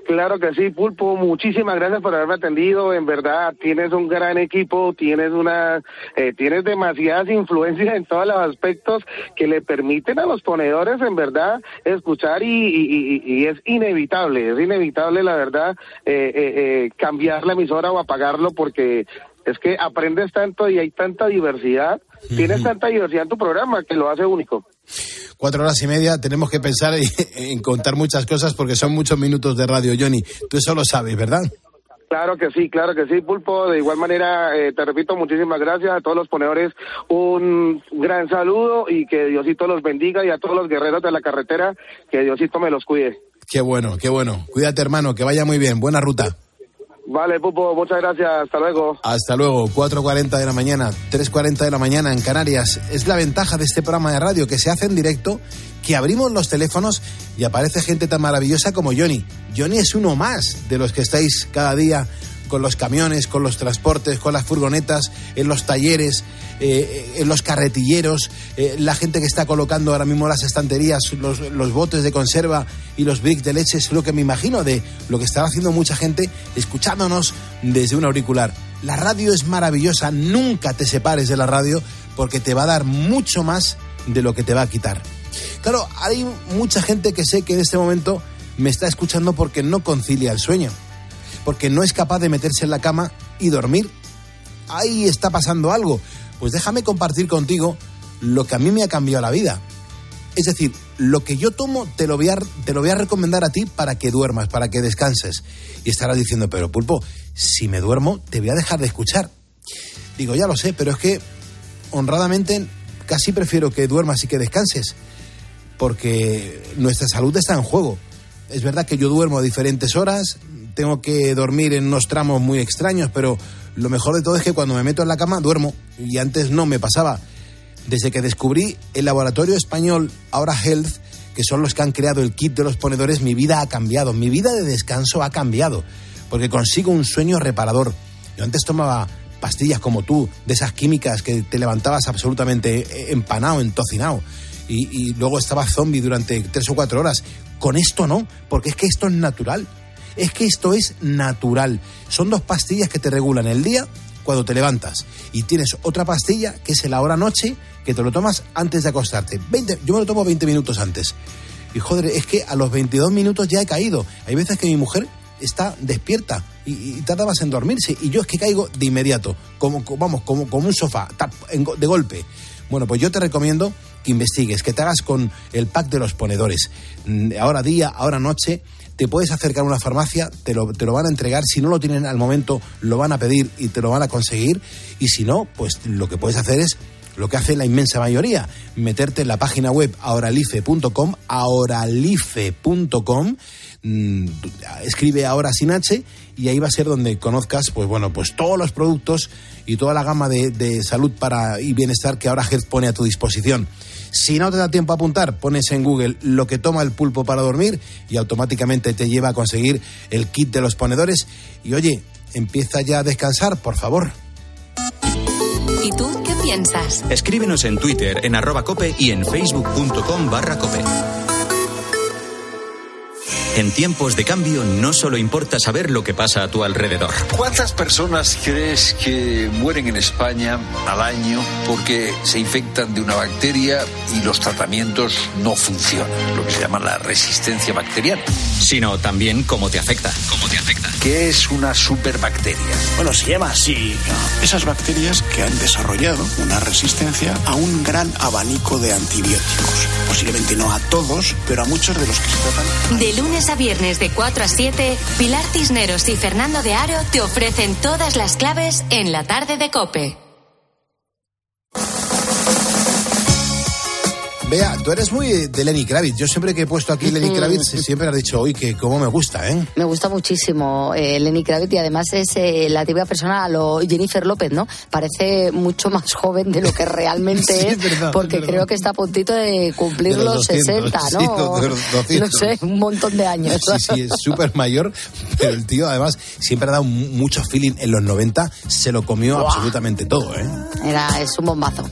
Claro que sí, Pulpo, muchísimas gracias por haberme atendido. En verdad, tienes un gran equipo, tienes una, eh, tienes demasiadas influencias en todos los aspectos que le permiten a los ponedores, en verdad, escuchar y, y- y- y es inevitable, es inevitable, la verdad, eh, eh, eh, cambiar la emisora o apagarlo porque es que aprendes tanto y hay tanta diversidad, tienes tanta diversidad en tu programa que lo hace único. Cuatro horas y media. Tenemos que pensar en, contar muchas cosas porque son muchos minutos de radio, Johnny. Tú eso lo sabes, ¿verdad? Claro que sí, claro que sí, Pulpo. De igual manera, eh, te repito, muchísimas gracias a todos los ponedores. Un gran saludo y que Diosito los bendiga y a todos los guerreros de la carretera, que Diosito me los cuide. Qué bueno, qué bueno. Cuídate, hermano, que vaya muy bien. Buena ruta. Vale, Pulpo, muchas gracias. Hasta luego. Hasta luego, 4.40 de la mañana, 3.40 de la mañana en Canarias. Es la ventaja de este programa de radio que se hace en directo, que abrimos los teléfonos y aparece gente tan maravillosa como Johnny. Johnny es uno más de los que estáis cada día con los camiones, con los transportes, con las furgonetas, en los talleres, eh, en los carretilleros, eh, la gente que está colocando ahora mismo las estanterías, los, botes de conserva y los bricks de leche, es lo que me imagino de lo que estará haciendo mucha gente escuchándonos desde un auricular. La radio es maravillosa, nunca te separes de la radio porque te va a dar mucho más de lo que te va a quitar. Claro, hay mucha gente que sé que en este momento me está escuchando porque no concilia el sueño porque no es capaz de meterse en la cama y dormir. Ahí está pasando algo. Pues déjame compartir contigo lo que a mí me ha cambiado la vida. Es decir, lo que yo tomo te lo voy a, te lo voy a recomendar a ti para que duermas, para que descanses. Y estarás diciendo, pero pulpo, si me duermo, te voy a dejar de escuchar. Digo, ya lo sé, pero es que honradamente casi prefiero que duermas y que descanses, porque nuestra salud está en juego. Es verdad que yo duermo a diferentes horas, tengo que dormir en unos tramos muy extraños, pero lo mejor de todo es que cuando me meto en la cama duermo y antes no me pasaba. Desde que descubrí el laboratorio español Ahora Health, que son los que han creado el kit de los ponedores, mi vida ha cambiado, mi vida de descanso ha cambiado, porque consigo un sueño reparador. Yo antes tomaba pastillas como tú, de esas químicas que te levantabas absolutamente empanado, entocinado, y, y luego estaba zombie durante tres o cuatro horas. Con esto no, porque es que esto es natural. Es que esto es natural. Son dos pastillas que te regulan el día cuando te levantas. Y tienes otra pastilla que es el hora noche que te lo tomas antes de acostarte. 20, yo me lo tomo 20 minutos antes. Y joder, es que a los 22 minutos ya he caído. Hay veces que mi mujer está despierta y, y tarda en dormirse. Y yo es que caigo de inmediato, como, como- vamos, como, como un sofá, de golpe. Bueno, pues yo te recomiendo que investigues, que te hagas con el pack de los ponedores. Mm, Ahora día, ahora noche, te puedes acercar a una farmacia, te lo, te lo van a entregar. Si no lo tienen al momento, lo van a pedir y te lo van a conseguir. Y si no, pues lo que puedes hacer es lo que hace la inmensa mayoría, meterte en la página web ahoralife.com, ahoralife.com, mm, escribe ahora sin H y ahí va a ser donde conozcas, pues bueno, pues todos los productos y toda la gama de, de salud para y bienestar que ahora Health pone a tu disposición. Si no te da tiempo a apuntar, pones en Google lo que toma el pulpo para dormir y automáticamente te lleva a conseguir el kit de los ponedores. Y oye, empieza ya a descansar, por favor. ¿Y tú qué piensas? Escríbenos en Twitter en arroba cope y en facebook.com barra cope. En tiempos de cambio no solo importa saber lo que pasa a tu alrededor. ¿Cuántas personas crees que mueren en España al año porque se infectan de una bacteria y los tratamientos no funcionan? Lo que se llama la resistencia bacteriana. Sino también cómo te afecta. ¿Cómo te afecta? ¿Qué es una superbacteria? Bueno, se llama así. Esas bacterias que han desarrollado una resistencia a un gran abanico de antibióticos. Posiblemente no a todos, pero a muchos de los que se tratan. De lunes a viernes de 4 a 7, Pilar Cisneros y Fernando de Aro te ofrecen todas las claves en la tarde de Cope. Vea, tú eres muy de Lenny Kravitz. Yo siempre que he puesto aquí Lenny Kravitz, siempre has dicho, hoy que cómo me gusta, ¿eh? Me gusta muchísimo eh, Lenny Kravitz y además es eh, la típica persona a lo Jennifer López, ¿no? Parece mucho más joven de lo que realmente Sí, es, verdad, porque verdad. creo que está a puntito de cumplir De los los, 200, 60, sí, ¿no? de los 200. No sé, un montón de años. Sí, sí, es súper mayor, pero el tío además siempre ha dado mu- mucho feeling. En los 90 se lo comió Buah. absolutamente todo, ¿eh? Era, es un bombazo.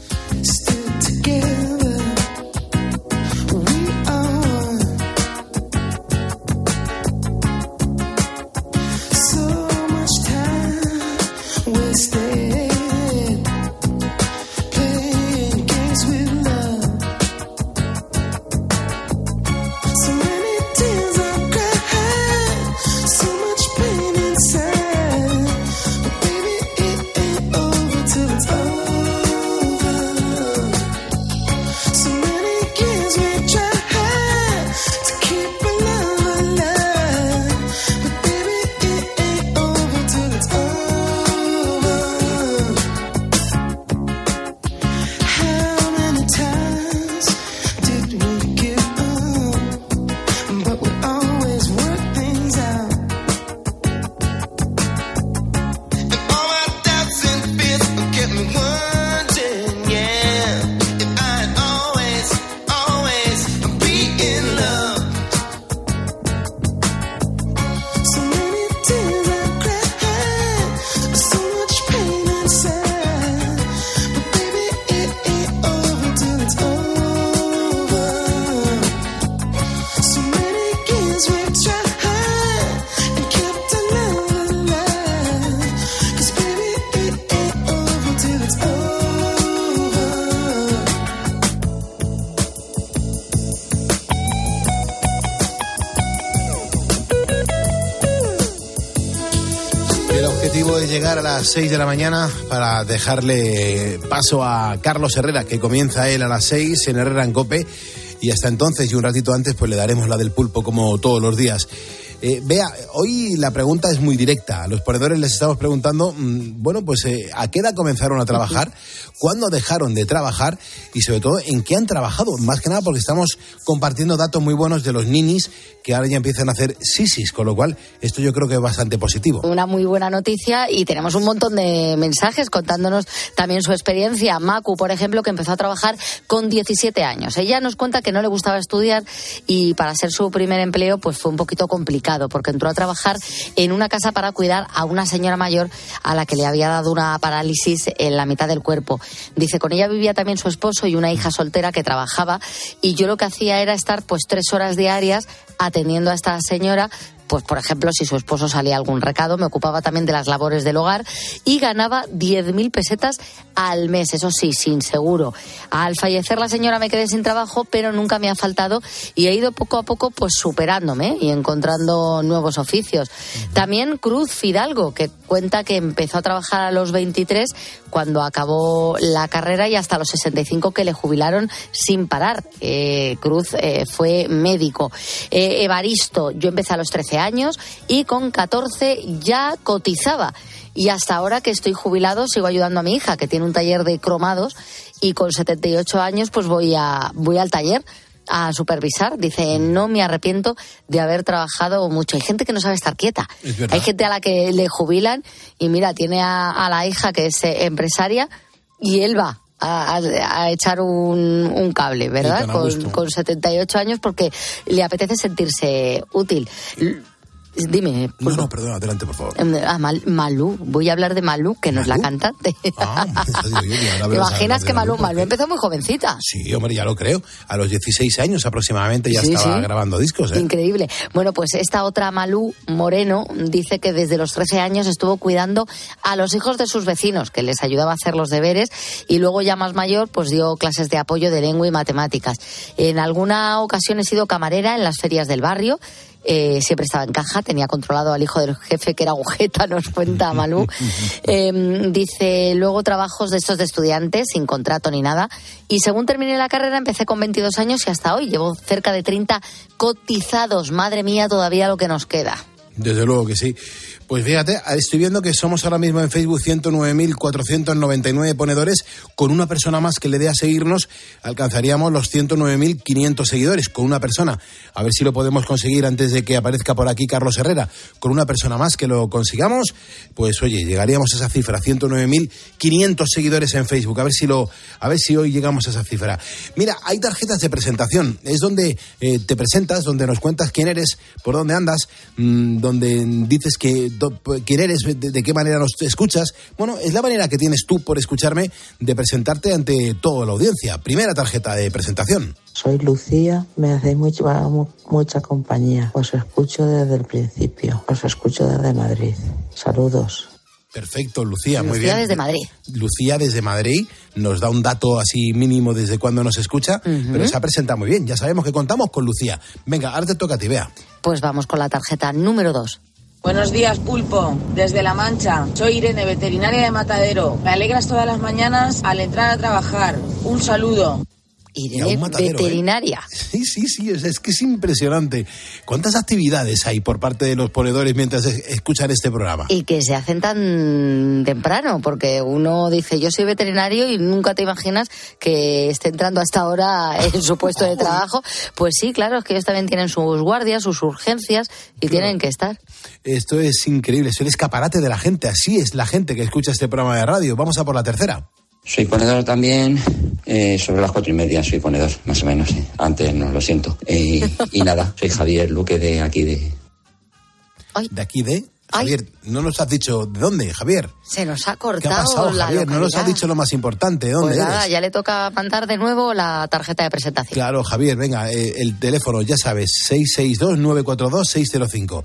Las 6 de la mañana para dejarle paso a Carlos Herrera, que comienza él a las 6 en Herrera en Cope. Y hasta entonces y un ratito antes, pues le daremos la del pulpo como todos los días. Eh, vea, hoy la pregunta es muy directa. A los ponedores les estamos preguntando, mm, bueno, pues eh, ¿a qué edad comenzaron a trabajar? ¿Cuándo dejaron de trabajar? Y sobre todo, ¿en qué han trabajado? Más que nada porque estamos compartiendo datos muy buenos de los ninis que ahora ya empiezan a hacer sisis, con lo cual esto yo creo que es bastante positivo. Una muy buena noticia y tenemos un montón de mensajes contándonos también su experiencia. Maku, por ejemplo, que empezó a trabajar con 17 años. Ella nos cuenta que no le gustaba estudiar y para ser su primer empleo pues fue un poquito complicado porque entró a trabajar en una casa para cuidar a una señora mayor a la que le había dado una parálisis en la mitad del cuerpo. Dice, con ella vivía también su esposo y una hija soltera que trabajaba y yo lo que hacía era estar pues tres horas diarias atendiendo a esta señora pues por ejemplo, si su esposo salía a algún recado, me ocupaba también de las labores del hogar y ganaba 10.000 pesetas al mes, eso sí, sin seguro. Al fallecer la señora me quedé sin trabajo, pero nunca me ha faltado y he ido poco a poco pues superándome y encontrando nuevos oficios. También Cruz Fidalgo, que cuenta que empezó a trabajar a los 23 cuando acabó la carrera y hasta los 65 que le jubilaron sin parar. Eh, Cruz eh, fue médico. Eh, Evaristo, yo empecé a los 13 años y con 14 ya cotizaba. Y hasta ahora que estoy jubilado sigo ayudando a mi hija, que tiene un taller de cromados y con 78 años pues voy, a, voy al taller a supervisar. Dice, no me arrepiento de haber trabajado mucho. Hay gente que no sabe estar quieta. Es. Hay gente a la que le jubilan y mira, tiene a, a la hija que es eh, empresaria y él va. A, a- a echar un, un cable, ¿verdad? Con, con 78 años porque le apetece sentirse útil. Dime, No, no, perdón, adelante, por favor. Em, Ah, Mal- Malú, voy a hablar de Malú, que no es la cantante. Ah, digo yo, y ahora ¿Te imaginas que Malú, Malú, Malú empezó muy jovencita? Sí, hombre, ya lo creo. A los 16 años aproximadamente ya Sí, estaba sí. grabando discos. ¿eh? Increíble. Bueno, pues esta otra Malú Moreno dice que desde los 13 años estuvo cuidando a los hijos de sus vecinos, que les ayudaba a hacer los deberes y luego ya más mayor pues dio clases de apoyo de lengua y matemáticas. En alguna ocasión he sido camarera en las ferias del barrio. Eh, siempre estaba en caja, tenía controlado al hijo del jefe que era agujeta, nos cuenta Malú. Eh, dice, luego trabajos de estos de estudiantes, sin contrato ni nada. Y según terminé la carrera, empecé con 22 años y hasta hoy llevo cerca de 30 cotizados. Madre mía, todavía lo que nos queda. Desde luego que sí. Pues fíjate, estoy viendo que somos ahora mismo en Facebook 109.499 ponedores. Con una persona más que le dé a seguirnos, alcanzaríamos los 109.500 seguidores. Con una persona. A ver si lo podemos conseguir antes de que aparezca por aquí Carlos Herrera. Con una persona más que lo consigamos, pues oye, llegaríamos a esa cifra, 109.500 seguidores en Facebook. A ver si lo, a ver si hoy llegamos a esa cifra. Mira, hay tarjetas de presentación. Es donde eh, te presentas, donde nos cuentas quién eres, por dónde andas, mm, donde dices que quién eres, de, de qué manera nos escuchas. Bueno, es la manera que tienes tú por escucharme de presentarte ante toda la audiencia. Primera tarjeta de presentación. Soy Lucía, me hacéis mucho- mu- mucha compañía. Os escucho desde el principio. Os escucho desde Madrid. Saludos. Perfecto, Lucía, muy Lucía bien. desde Madrid. Lucía desde Madrid nos da un dato así mínimo desde cuando nos escucha, pero se ha presentado muy bien. Ya sabemos que contamos con Lucía. Venga, ahora te toca a ti, vea. Pues vamos con la tarjeta número 2. Buenos días, Pulpo. Desde La Mancha. Soy Irene, veterinaria de Matadero. Me alegras todas las mañanas al entrar a trabajar. Un saludo. Un matadero, ¿eh? veterinaria. Sí, sí, sí, es, es que es impresionante. ¿Cuántas actividades hay por parte de los ponedores mientras es- escuchan este programa? Y que se hacen tan temprano, porque uno dice, yo soy veterinario y nunca te imaginas que esté entrando hasta ahora en su puesto de trabajo. Pues sí, claro, es que ellos también tienen sus guardias, sus urgencias y tienen que estar. Esto es increíble, es el escaparate de la gente. Así es la gente que escucha este programa de radio. Vamos a por la tercera. Soy ponedor también, eh, sobre las cuatro y media soy ponedor, más o menos. eh. Antes no lo siento. Eh, y nada, soy Javier Luque de aquí de... De aquí de... Javier, no nos has dicho de dónde, Javier. Se nos ha ¿Qué cortado ha pasado, la Javier? No nos has dicho lo más importante. ¿De dónde Pues nada, eres? ya le toca mandar de nuevo la tarjeta de presentación. Claro, Javier, venga, eh, el teléfono, ya sabes, 662-942-605.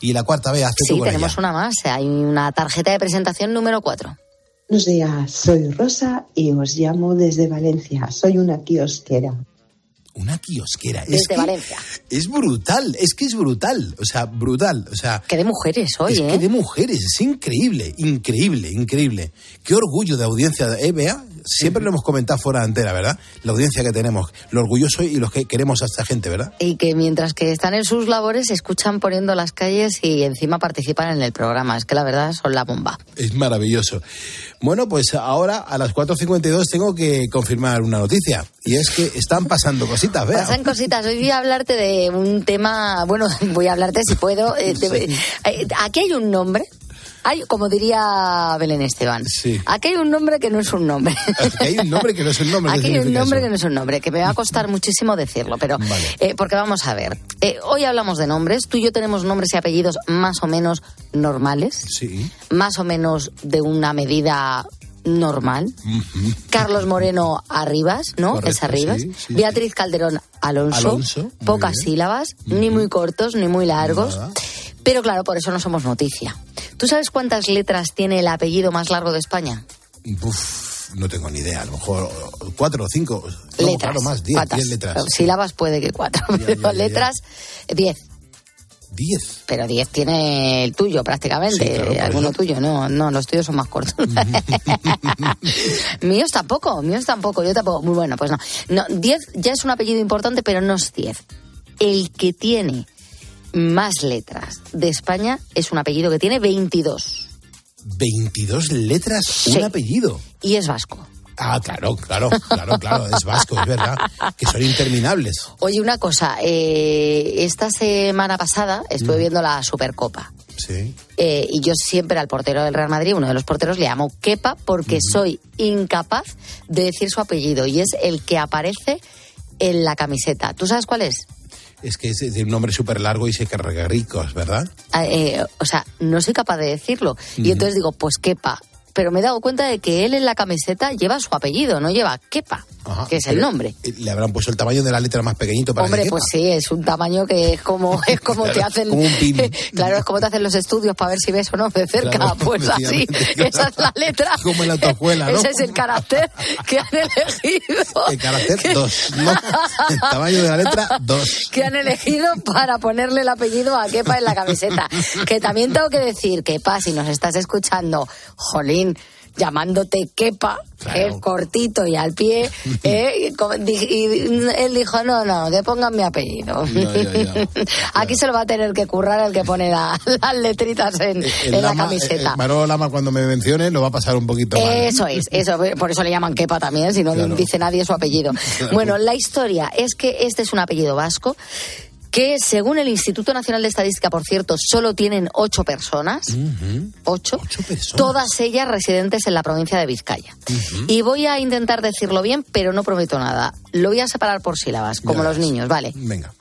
Y la cuarta vez, hazte tú Sí, con tenemos ella. una más. Hay una tarjeta de presentación número 4. Buenos días, soy Rosa y os llamo desde Valencia. Soy una kiosquera. Una kiosquera. es Desde que Valencia. Es brutal, es que es brutal. O sea, brutal. O sea, Que de mujeres hoy, es ¿eh? que de mujeres, es increíble, increíble, increíble. Qué orgullo de audiencia, ¿eh, Bea? Siempre lo hemos comentado fuera de antena, ¿verdad? La audiencia que tenemos, lo orgulloso y los que queremos a esta gente, ¿verdad? Y que mientras que están en sus labores, escuchan poniendo las calles y encima participan en el programa. Es que la verdad son la bomba. Es maravilloso. Bueno, pues ahora a las 4.52 tengo que confirmar una noticia. Y es que están pasando cositas, Bea. Pasan cositas. Hoy voy a hablarte de un tema. Bueno, voy a hablarte si puedo. eh, eh, aquí hay un nombre. Hay, como diría Belén Esteban. Sí. Aquí hay un nombre que no es un nombre. Aquí hay un nombre que no es un nombre. ¿qué Aquí hay un nombre que no es un nombre, que me va a costar muchísimo decirlo, pero Vale. eh, porque vamos a ver. Eh, hoy hablamos de nombres. Tú y yo tenemos nombres y apellidos más o menos normales, Sí. más o menos de una medida normal. Carlos Moreno Arribas, ¿no? Correcto, es Arribas. sí, sí, Beatriz Calderón Alonso. Pocas bien. sílabas, ni muy cortos, ni muy largos. Nada. Pero claro, por eso no somos noticia. ¿Tú sabes cuántas letras tiene el apellido más largo de España? Uf, no tengo ni idea. A lo mejor cuatro o cinco. No, letras. claro, más. Diez, diez letras. Sílabas puede que cuatro, pero ya, ya. letras, diez. Diez. Pero diez tiene el tuyo prácticamente. Sí, claro, por Alguno eso. tuyo, no, no, los tuyos son más cortos. míos tampoco, míos tampoco, yo tampoco. Muy bueno, pues no. No, diez ya es un apellido importante, pero no es diez. El que tiene más letras de España es un apellido que tiene 22. 22 letras, Sí. un apellido. Y es vasco. Ah, claro, claro, claro, claro, es vasco, es verdad. Que son interminables. Oye, una cosa, eh, esta semana pasada estuve viendo la Supercopa. Sí. Eh, y yo siempre al portero del Real Madrid, uno de los porteros, le llamo Kepa porque soy incapaz de decir su apellido y es el que aparece en la camiseta. ¿Tú sabes cuál es? Es que es de un nombre súper largo y se carga ricos, ¿verdad? Ah, eh, o sea, no soy capaz de decirlo. Y entonces digo, pues Kepa. Pero me he dado cuenta de que él en la camiseta lleva su apellido, no lleva Kepa, Ajá. que es el nombre. eh, Le habrán puesto el tamaño de la letra más pequeñito para Hombre, que pues sí, es un tamaño que es como es como te hacen como un pin. claro, es como te hacen los estudios para ver si ves o no de cerca, Claro, pues así, esa es la letra. Como en la ¿no? Ese es el carácter que han elegido. El carácter 2, ¿no? El tamaño de la letra 2. que han elegido para ponerle el apellido a Kepa en la camiseta. Que también tengo que decir, Kepa, si nos estás escuchando, jolín, llamándote Kepa, eh, cortito y al pie, eh, y él dijo, no, no, que pongan mi apellido. Aquí se lo va a tener que currar el que pone la- las letritas en, El en la Lama- camiseta. eh, Manolo Lama, cuando me mencione, lo va a pasar un poquito mal. Eso es, eso, por eso le llaman Kepa también, si no Claro. dice nadie su apellido. Claro. Bueno, la historia es que este es un apellido vasco que según el Instituto Nacional de Estadística, por cierto, solo tienen ocho personas, ocho, todas ellas residentes en la provincia de Vizcaya. Y voy a intentar decirlo bien, pero no prometo nada. Lo voy a separar por sílabas, como Ya los ves. niños, ¿vale? Venga.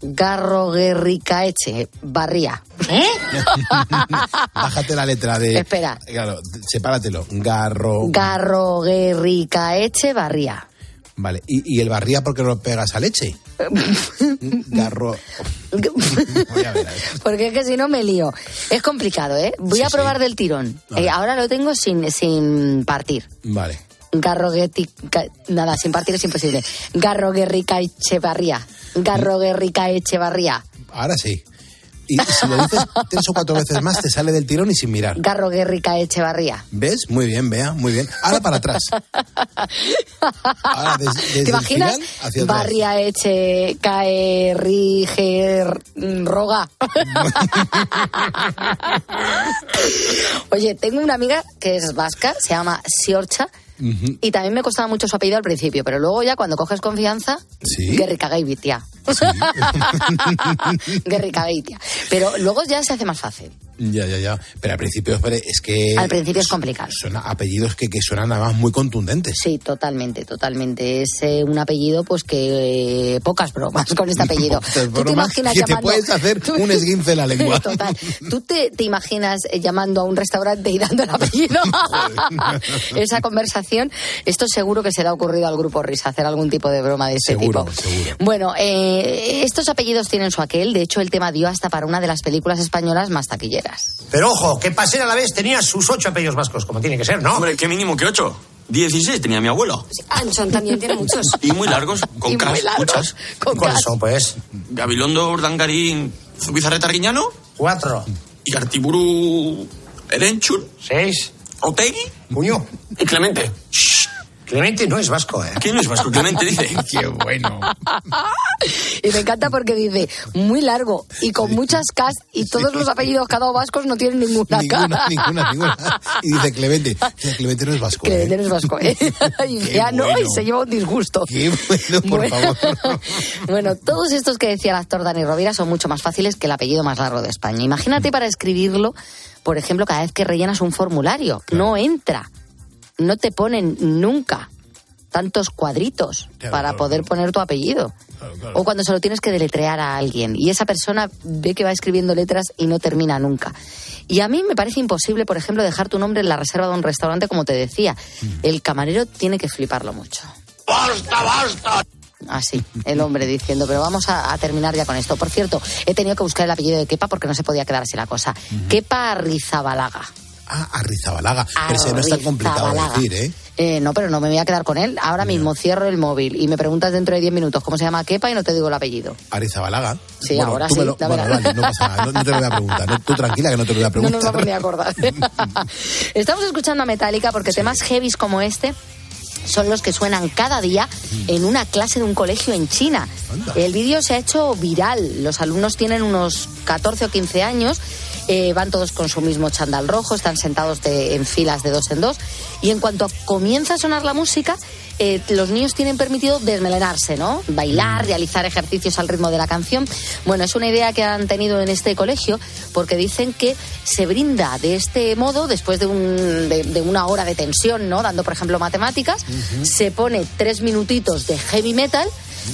Garroguerricaeche, Barría. ¿Eh? Bájate la letra de. Espera. Claro, sepáratelo. Garro. Garroguerricaeche, Barría. Vale. ¿Y, y el barría por qué no lo pegas a leche? Garro. Porque es que si no me lío. Es complicado, ¿eh? Voy a probar del tirón. Eh, ahora lo tengo sin, sin partir. Vale. Garrogueti... Nada, sin partir es imposible. Garroguerrica Echevarría. Garroguerrica Echevarría. Ahora sí. Y si lo dices tres o cuatro veces más, te sale del tirón y sin mirar. Garroguerrica Echevarría. ¿Ves? Muy bien, vea, muy bien. Ahora para atrás. Ahora, des- desde ¿Te el imaginas? hacia atrás. Barria Eche Cae Riger Roga. Oye, tengo una amiga que es vasca, se llama Siorcha. Y también me costaba mucho su apellido al principio, pero luego ya cuando coges confianza, Sí. Guerricagaivitia. Guerricagaivitia. Pero luego ya se hace más fácil. Ya, ya, ya. Pero al principio, es que. Al principio es complicado. Son apellidos que, que suenan además muy contundentes. Sí, totalmente, totalmente. Es eh, un apellido, pues que eh, pocas bromas con este apellido. ¿Tú te imaginas que te llamando... puedes hacer un esguince en la lengua. Total. ¿Tú te, te imaginas eh, llamando a un restaurante y dando el apellido? Esa conversación, esto seguro que se le ha ocurrido al grupo Risa hacer algún tipo de broma de este Seguro, tipo. seguro. Bueno, eh, estos apellidos tienen su aquel. De hecho, el tema dio hasta para una de las películas españolas más taquilleras. Pero ojo, que Paseo a la vez tenía sus ocho apellidos vascos, como tiene que ser, ¿no? Hombre, qué mínimo que ocho. 16 tenía mi abuelo. Anchón también tiene muchos. Y muy largos, con Y muy cas, largos, muchas. con ¿Cuáles son, pues? Gabilondo, Urdangarín, Zubizarreta Arguiñano. Cuatro. Y Artiburu Erenchun. Seis. Otegui. Muñoz. Y Clemente. Clemente no es vasco, ¿eh? ¿Quién es vasco? Clemente dice. Qué bueno. Y me encanta porque dice muy largo y con muchas cas y todos los apellidos cada vascos no tienen ninguna, Ninguna, ninguna, ninguna. Y dice Clemente. Dice, Clemente no es vasco. Que ¿eh? no es vasco, ¿eh? Y Qué ya no, y bueno. se lleva un disgusto. Qué bueno, por Bueno. favor. Bueno, todos estos que decía el actor Dani Rovira son mucho más fáciles que el apellido más largo de España. Imagínate para escribirlo, por ejemplo, cada vez que rellenas un formulario. No entra. No te ponen nunca tantos cuadritos Claro, para claro, poder poner tu apellido. O cuando se lo tienes que deletrear a alguien y esa persona ve que va escribiendo letras y no termina nunca. Y a mí me parece imposible, por ejemplo, dejar tu nombre en la reserva de un restaurante, como te decía. El camarero tiene que fliparlo mucho. ¡Basta, basta! Así, el hombre diciendo, pero vamos a, a terminar ya con esto. Por cierto, he tenido que buscar el apellido de Kepa porque no se podía quedar así la cosa. Kepa Arrizabalaga. Ah, Arrizabalaga. Pero ese no es tan complicado de decir, ¿eh? Eh, no, pero no me voy a quedar con él. Ahora mismo cierro el móvil y me preguntas dentro de 10 minutos cómo se llama Kepa y no te digo el apellido. Arizabalaga. Sí, ahora sí, lo- la bueno, vale, no pasa nada. No, no te lo voy a preguntar. No, tú tranquila que no te lo voy a No preguntar. nos vamos ni a acordar. Estamos escuchando a Metallica porque temas heavies como este son los que suenan cada día en una clase de un colegio en China. El vídeo se ha hecho viral. Los alumnos tienen unos 14 o 15 años. Eh, van todos con su mismo chandal rojo, están sentados de- en filas de dos en dos. Y en cuanto comienza a sonar la música, eh, los niños tienen permitido desmelenarse, ¿no? Bailar, realizar ejercicios al ritmo de la canción. Bueno, es una idea que han tenido en este colegio porque dicen que se brinda de este modo, después de, un- de- de una hora de tensión, ¿no? Dando, por ejemplo, matemáticas, se pone tres minutitos de heavy metal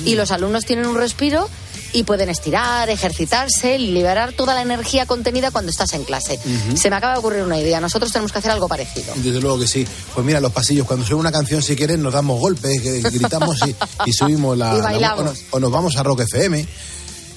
y los alumnos tienen un respiro y pueden estirar, ejercitarse, liberar toda la energía contenida cuando estás en clase. Se me acaba de ocurrir una idea. Nosotros tenemos que hacer algo parecido. Desde luego que sí. Pues mira, los pasillos, cuando suena una canción, si quieren, nos damos golpes, gritamos y, y subimos la. Y la- bailamos. o, nos, o nos vamos a Rock FM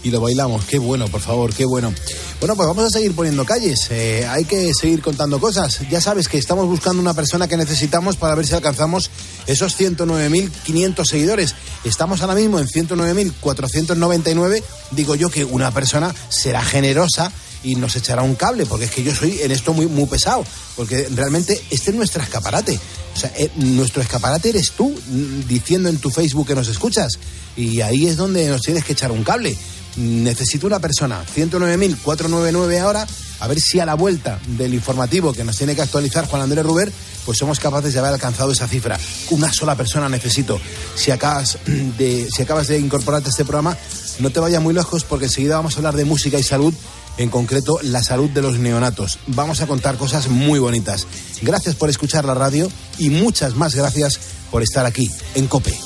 y lo bailamos. Qué bueno, por favor, qué bueno. Bueno, pues vamos a seguir poniendo calles. Eh, hay que seguir contando cosas. Ya sabes que estamos buscando una persona que necesitamos para ver si alcanzamos esos 109.500 seguidores. Estamos ahora mismo en 109.499. Digo yo que una persona será generosa y nos echará un cable, porque es que yo soy en esto muy, muy pesado, porque realmente este es nuestro escaparate. O sea, eh, nuestro escaparate eres tú, mm, diciendo en tu Facebook que nos escuchas, y ahí es donde nos tienes que echar un cable. Necesito una persona, 109.499 ahora, a ver si a la vuelta del informativo que nos tiene que actualizar Juan Andrés Ruber, pues somos capaces de haber alcanzado esa cifra. Una sola persona necesito. Si acabas de, si acabas de incorporarte a este programa, no te vayas muy lejos porque enseguida vamos a hablar de música y salud, en concreto la salud de los neonatos. Vamos a contar cosas muy bonitas. Gracias por escuchar la radio y muchas más gracias por estar aquí en COPE.